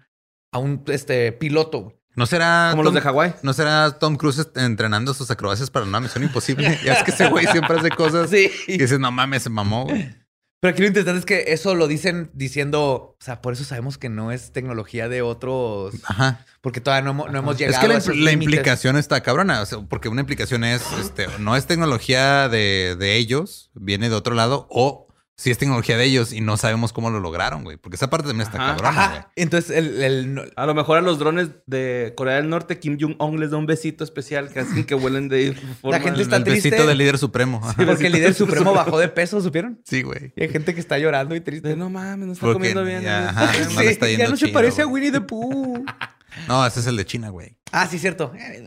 a un este, piloto. ¿No será Como Tom, los de Hawái. ¿No será Tom Cruise entrenando sus acrobacias para una misión imposible? (laughs) ya es que ese güey siempre hace cosas Sí. y dices, no mames, se mamó, güey. Pero aquí lo interesante es que eso lo dicen diciendo, o sea, por eso sabemos que no es tecnología de otros, Ajá. porque todavía no, hemos- no hemos llegado Es que la, a esos impl- la límites. implicación está cabrona, o sea, porque una implicación es, este, no es tecnología de, de ellos, viene de otro lado, o si es tecnología de ellos y no sabemos cómo lo lograron, güey. Porque esa parte también está Ajá. cabrona, güey. Ajá. Entonces, el, el- A lo mejor a los drones de Corea del Norte, Kim Jong-un les da un besito especial que hacen que vuelen de forma... gente El, está el triste. besito del líder supremo. Ajá. porque el líder supremo bajó de peso, ¿supieron? Sí, güey. Y hay gente que está llorando y triste. De, no mames, no está Porque comiendo bien. ya, no ajá, no le está Sí, yendo ya no se parece a. Winnie the Pooh. (laughs) No, ese es el de China, güey. ah, sí, cierto. Eh,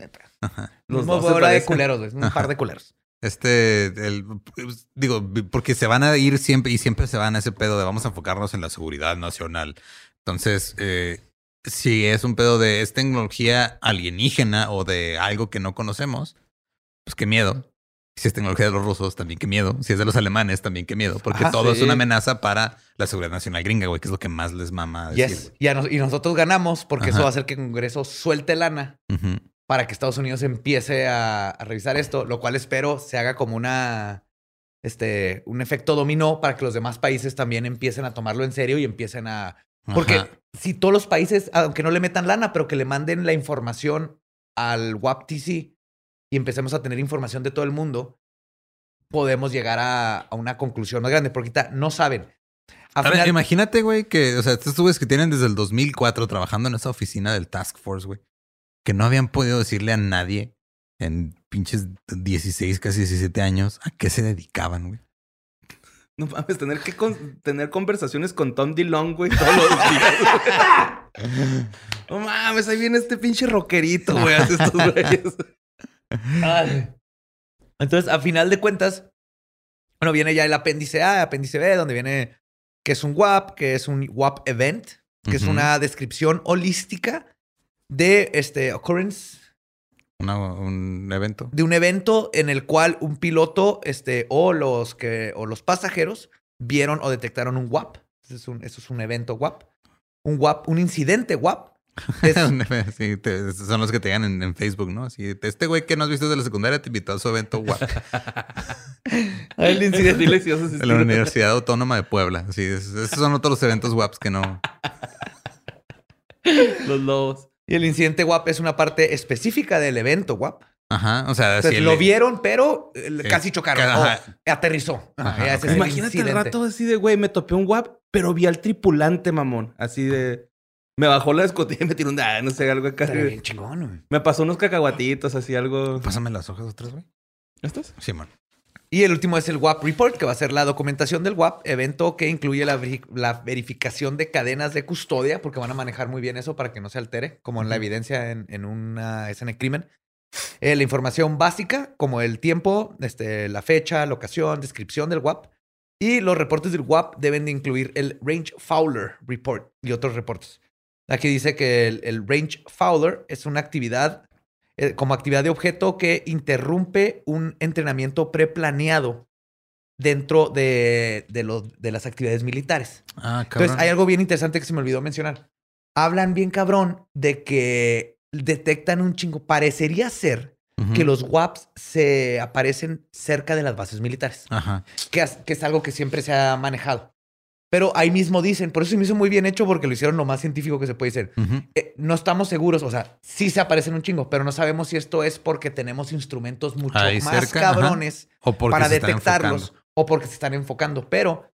Los Mismo dos se de culeros, güey. Un par de culeros. Este, el, pues, digo, porque se van a ir siempre y siempre se van a ese pedo de vamos a enfocarnos en la seguridad nacional. Entonces, eh, si es un pedo de es tecnología alienígena o de algo que no conocemos, pues qué miedo. Si es tecnología de los rusos, también qué miedo. Si es de los alemanes, también qué miedo. Porque Ah, todo es una amenaza para la seguridad nacional gringa, güey, que es lo que más les mama decir. Yes. Y, a nos- y nosotros ganamos porque eso va a hacer que el Congreso suelte lana. Ujú. Para que Estados Unidos empiece a, a revisar esto, lo cual espero se haga como una este un efecto dominó para que los demás países también empiecen a tomarlo en serio y empiecen a porque Ajá. si todos los países, aunque no le metan lana, pero que le manden la información al WAPTC y empecemos a tener información de todo el mundo, podemos llegar a, a una conclusión más grande, porque ahorita no saben. A Ahora, final- imagínate, güey, que, o sea, estos güeyes que tienen desde el 2004 trabajando en esa oficina del Task Force, güey, que no habían podido decirle a nadie en pinches 16, casi 17 años a qué se dedicaban, güey. No mames, tener que con- tener conversaciones con Tom DeLong, güey, todos los días. güey. no mames, ahí viene este pinche rockerito, güey, hace estos güeyes. Ay. Entonces, a final de cuentas, bueno, viene ya el apéndice A, apéndice B, donde viene que es un WAP, que es un WAP event, que es una descripción holística de este occurrence Una- un evento. de un evento en el cual un piloto este, o, los que, o los pasajeros vieron o detectaron un WAP. Eso es un, eso es un evento WAP. Un WAP, un incidente WAP. (laughs) Es- Sí, te- son los que te llegan en, en Facebook, ¿no? Así, este güey que no has visto desde la secundaria te invitó a su evento guap (laughs) el incidente. De la. Universidad Autónoma de Puebla. Es- esos son otros los eventos guaps que no. Los lobos. Y el incidente WAP es una parte específica del evento WAP. Ajá, o sea, Entonces, si lo el- vieron, pero eh, casi chocaron. ajá. o aterrizó. Ajá, el Imagínate el rato así de, güey, me topé un WAP, pero vi al tripulante, mamón. Así de... Me bajó la escotilla y me tiró un... ah, no sé, algo acá. Estaría bien chingón, güey. Me pasó unos cacahuatitos, así algo... Pásame las hojas otras, güey. ¿Estas? Simón. Y el último es el WAP Report, que va a ser la documentación del WAP, evento que incluye la, veri- la verificación de cadenas de custodia, porque van a manejar muy bien eso para que no se altere, como en la evidencia en, en una escena de crimen. Eh, la información básica, como el tiempo, este, la fecha, locación, descripción del WAP. Y los reportes del WAP deben de incluir el Range Fowler Report y otros reportes. Aquí dice que el, el Range Fowler es una actividad eh, como actividad de objeto que interrumpe un entrenamiento preplaneado dentro de, de, los- de las actividades militares. Ah, cabrón. Entonces, hay algo bien interesante que se me olvidó mencionar. Hablan bien cabrón de que detectan un chingo. Parecería ser que los WAPs se aparecen cerca de las bases militares, Ajá. que es, que es algo que siempre se ha manejado. Pero ahí mismo dicen, por eso se me hizo muy bien hecho porque lo hicieron lo más científico que se puede hacer. Eh, no estamos seguros, o sea, sí se aparecen un chingo, pero no sabemos si esto es porque tenemos instrumentos mucho Ahí más cerca, cabrones O para detectarlos o porque se están enfocando. Pero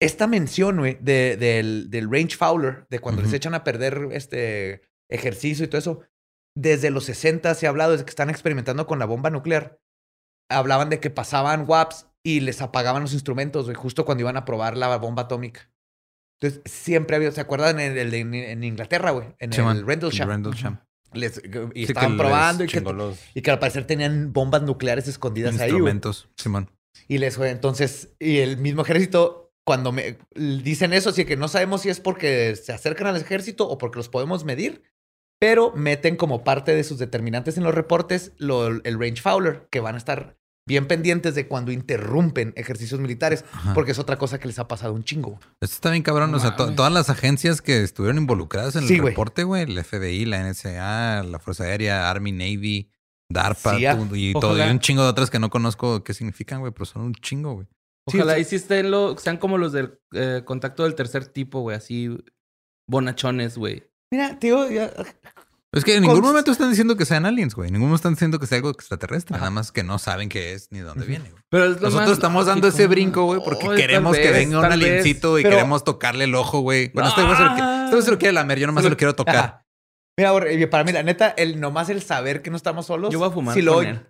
esta mención, güey, de- del, del range fowler, de cuando les echan a perder este ejercicio y todo eso, desde los 60 se ha hablado, desde que están experimentando con la bomba nuclear, hablaban de que pasaban WAPs y les apagaban los instrumentos, güey, justo cuando iban a probar la bomba atómica. Entonces, siempre había, ¿se acuerdan en, el de- en Inglaterra, güey? En el Rendlesham. Rendlesham. Les- y Sí, estaban probando y que, chingó los y que al parecer tenían bombas nucleares escondidas ahí, güey. instrumentos. Simón. Y les fue entonces, y el mismo ejército, cuando me dicen eso, así que no sabemos si es porque se acercan al ejército o porque los podemos medir, pero meten como parte de sus determinantes en los reportes lo- el range fowler, que van a estar bien pendientes de cuando interrumpen ejercicios militares, Ajá. porque es otra cosa que les ha pasado un chingo. Esto está bien cabrón. No o sea, to- todas las agencias que estuvieron involucradas en Sí, el reporte, güey, el FBI, la NSA, la Fuerza Aérea, Army, Navy, DARPA y todo. Y un chingo de otras que no conozco qué significan, güey, pero son un chingo, güey. Ojalá y sí estén lo, sean como los del eh, contacto del tercer tipo, güey. Así bonachones, güey. Mira, tío, ya- Es que en ningún momento están diciendo que sean aliens, güey. En ningún momento están diciendo que sea algo extraterrestre. Nada más que no saben qué es ni de dónde viene, güey. Pero es lo Nosotros estamos dando ese brinco, güey, porque queremos que venga un vez. aliencito y Pero- queremos tocarle el ojo, güey. Bueno, este güey se lo quiere, Ah. este güey se lo quiere lamer, yo nomás se lo quiero tocar. Ajá. Mira, para mí, la neta, el, nomás el saber que no estamos solos. Yo voy a fumar Si él.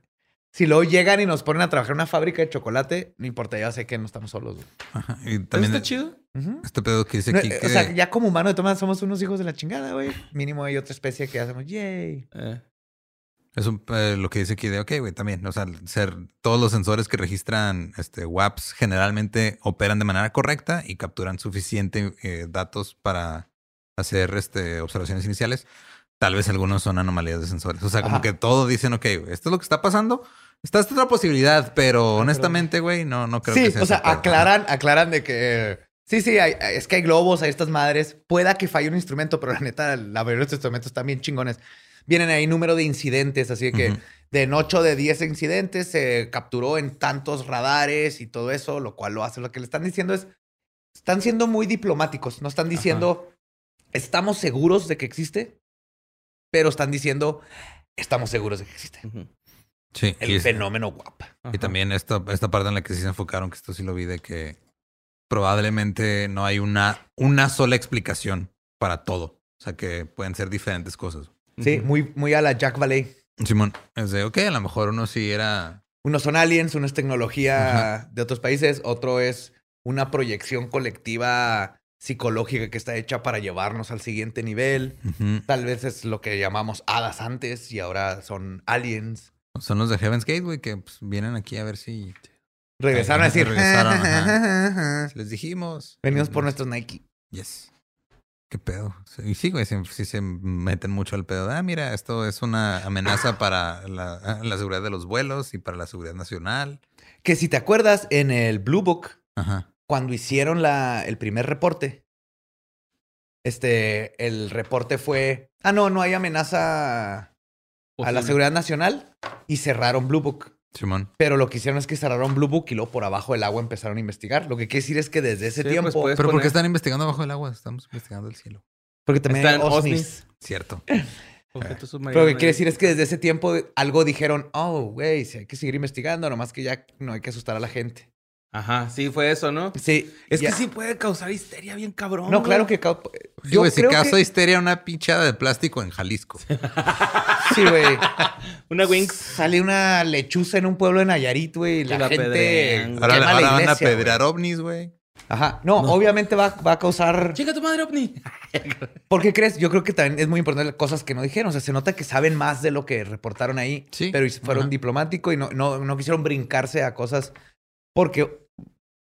Si luego llegan y nos ponen a trabajar en una fábrica de chocolate, no importa, ya sé que no estamos solos. güey. Ajá. Y ¿Eso también está chido? Este pedo que dice No, aquí eh, que... O sea, ya como humano de maneras somos unos hijos de la chingada, güey. Mínimo hay otra especie que hacemos, yay. Eh. Es un, eh, lo que dice aquí de, ok, güey, también, o sea, ser, todos los sensores que registran este, WAPs generalmente operan de manera correcta y capturan suficiente eh, datos para hacer este, observaciones iniciales. Tal vez algunos son anomalías de sensores. O sea, como que todo dicen, ok, esto es lo que está pasando. Está esta otra posibilidad, pero honestamente, güey, no, no creo que Sí, sea o sea, aclaran, aclaran de que sí, sí, hay- es que hay globos, hay estas madres. Pueda que falle un instrumento, pero la neta, la mayoría de estos instrumentos están bien chingones. Vienen ahí número de incidentes, así que de en 8 de 10 incidentes se capturó en tantos radares y todo eso, lo cual lo hace. Lo que le están diciendo es, están siendo muy diplomáticos, no están diciendo, estamos seguros de que existe, pero están diciendo, estamos seguros de que existe. Sí, El y es- fenómeno guapa. Y también esta, esta parte en la que sí se enfocaron, que esto sí lo vi, de que probablemente no hay una, una sola explicación para todo. O sea, que pueden ser diferentes cosas. Sí, muy, muy a la Jack Valley. Simón, es de, ok, a lo mejor uno sí era... Unos son aliens, uno es tecnología de otros países, otro es una proyección colectiva psicológica que está hecha para llevarnos al siguiente nivel. Tal vez es lo que llamamos hadas antes y ahora son aliens. Son los de Heaven's Gate, güey, que pues, vienen aquí a ver si... Regresaron a decir, regresaron, (laughs) les dijimos. venimos por nuestros Nike. Yes. ¿Qué pedo? Y sí, güey, sí, sí se meten mucho al pedo. Ah, mira, esto es una amenaza (laughs) para la, la seguridad de los vuelos y para la seguridad nacional. Que si te acuerdas, en el Blue Book, Ajá. Cuando hicieron la, el primer reporte, este, el reporte fue, ah, no, no hay amenaza a la seguridad nacional y cerraron Blue Book. Simón. Pero lo que hicieron es que cerraron Blue Book y luego por abajo del agua empezaron a investigar. Lo que quiere decir es que desde ese Sí, tiempo. pues, puedes Pero ¿por qué poner- están investigando bajo el agua? Estamos investigando el cielo. porque también Está hay OSNIs. OSNIs. Cierto. (laughs) Submarino Pero lo que quiere decir es que desde ese tiempo algo dijeron, oh, güey, si hay que seguir investigando, nomás que ya no hay que asustar a la gente. Ajá, sí, fue eso, ¿no? Sí. Es ya- que sí puede causar histeria bien cabrón. No, güey. claro que. cau- Sí, Yo güey, si causa que- histeria una pinchada de plástico en Jalisco. Sí, güey. (laughs) Una Winx. Sale una lechuza en un pueblo de Nayarit, güey. y La, la gente. Ahora, la van a pedrear güey. ovnis, güey. Ajá. No, obviamente va, va a causar. Chica tu madre, ovni. (laughs) ¿Por qué crees? Yo creo que también es muy importante cosas que no dijeron. O sea, se nota que saben más de lo que reportaron ahí. Sí. Pero fueron diplomáticos y no, no, no quisieron brincarse a cosas. Porque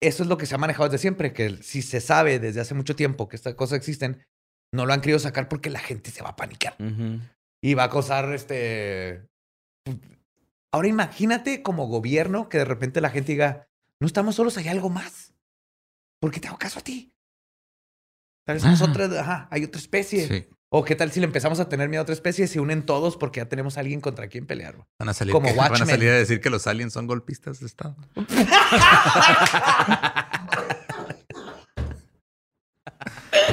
eso es lo que se ha manejado desde siempre. Que si se sabe desde hace mucho tiempo que estas cosas existen, no lo han querido sacar porque la gente se va a. Ujú. Y va a causar este. Ahora imagínate como gobierno que de repente la gente diga: No estamos solos, hay algo más. ¿Por qué te hago caso a ti? Tal vez otra, ajá, hay otra especie. Sí. O qué tal si le empezamos a tener miedo a otra especie, se unen todos porque ya tenemos a alguien contra quien pelear. güey? Van a salir, Como que- (laughs) van a salir a decir que los aliens son golpistas de Estado. (laughs)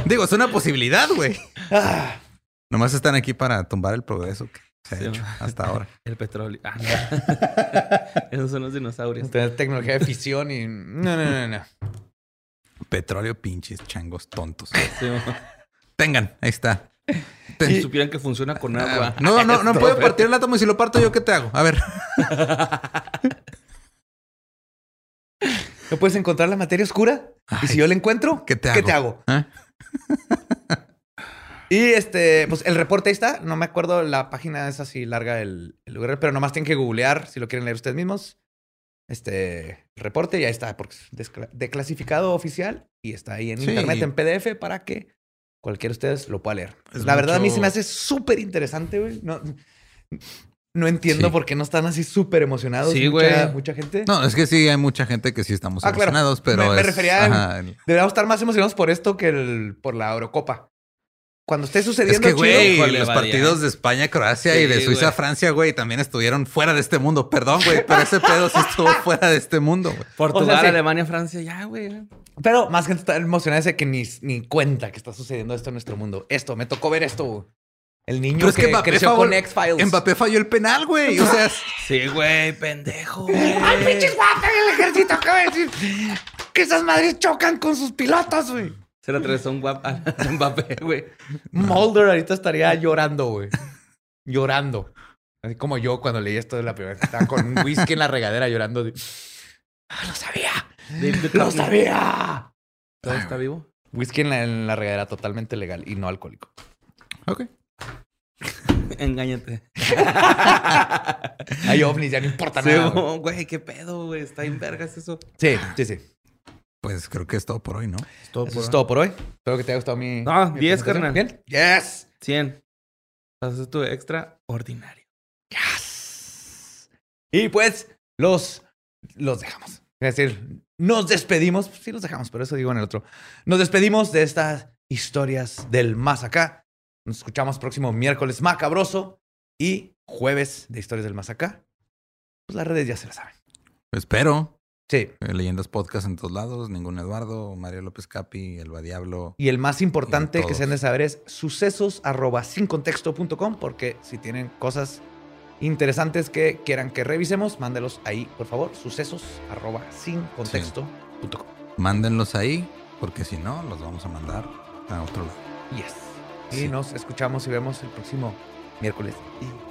Digo, es una posibilidad, güey. Ah, Nomás están aquí para tumbar el progreso que se ha Sí, hecho hasta ahora. (laughs) El petróleo. Ah, no. Esos son los dinosaurios. tener tecnología de fisión y. No, no, no, no. Petróleo, pinches changos tontos. Sí. Tengan, ahí está. Si supieran que funciona con agua. Ah, no, no, no (laughs) Esto, puedo pero- partir el átomo y si lo parto yo, ¿qué te hago? A ver. (laughs) ¿No puedes encontrar la materia oscura? y si yo la encuentro, ¿Qué te hago? ¿Qué te hago? ¿Ah? (laughs) Y este, pues el reporte ahí está. No me acuerdo, la página es así larga el, el URL, pero nomás tienen que googlear si lo quieren leer ustedes mismos. Este reporte y ahí está, porque es declasificado oficial y está ahí en Sí. internet en PDF para que cualquiera de ustedes lo pueda leer. Es la verdad, a mí se me hace súper interesante, güey. No, no entiendo Sí. por qué no están así súper emocionados. Sí, güey. mucha gente. No, es que sí, hay mucha gente que sí estamos Ah, claro. emocionados, pero. Me- me es- refería en- ajá, el- Deberíamos estar más emocionados por esto que el- por la Eurocopa. Cuando esté sucediendo Es que, chido, güey, híjole, los partidos de España, Croacia y de Suiza, güey. Francia, güey, también estuvieron fuera de este mundo. Perdón, güey, pero ese pedo sí estuvo (laughs) fuera de este mundo, güey. Portugal, O sea, sí. Alemania, Francia, ya, güey. Pero más gente está emocionada de que ni, ni cuenta que está sucediendo esto en nuestro mundo. Esto, me tocó ver esto. El niño Pero es que, que Mbappé creció favor- con X-Files. Mbappé falló el penal, güey. O sea, (laughs) Sí, güey, pendejo, (laughs) güey. ¡Ay, pinches guapos! El ejército acaba de decir que esas madres chocan con sus pilotos, güey. Se le atravesó un guap (laughs) a Mbappé, güey. (laughs) Mulder ahorita estaría llorando, güey. Llorando. Así como yo cuando leí esto de la primera vez. Estaba con un whisky en la regadera llorando. de, ¡Ah, lo sabía! David ¡Lo sabía! ¿Todavía está vivo? Whisky en la, en la regadera totalmente legal y no alcohólico. ok. (laughs) engáñate. Hay ovnis, ya no importa Sí, nada. güey, qué pedo, güey. Está en vergas eso. Sí, sí, sí. Pues creo que es todo por hoy, ¿no? Es todo Eso por es todo por hoy. Espero que te haya gustado mi. No, mi 10, presentación. carnal. ¿Bien? Yes. 100. Haces tu extraordinario. Yes. Y pues los, los dejamos. Es decir, nos despedimos. Sí, los dejamos, pero eso digo en el otro. Nos despedimos de estas historias del más acá. Nos escuchamos próximo miércoles macabroso y jueves de historias del más acá. Pues las redes ya se las saben. Espero. Sí. Eh, Leyendas Podcast en todos lados. Ningún Eduardo, Mario López Capi, Elba Diablo. Y el más importante Y que se han de saber es sucesos arroba sincontexto.com porque si tienen cosas interesantes que quieran que revisemos, mándelos ahí, por favor. Sucesos arroba sincontexto.com. Mándenlos ahí, porque si no, los vamos a mandar a otro lado. Yes. Y Sí. nos escuchamos y vemos el próximo miércoles y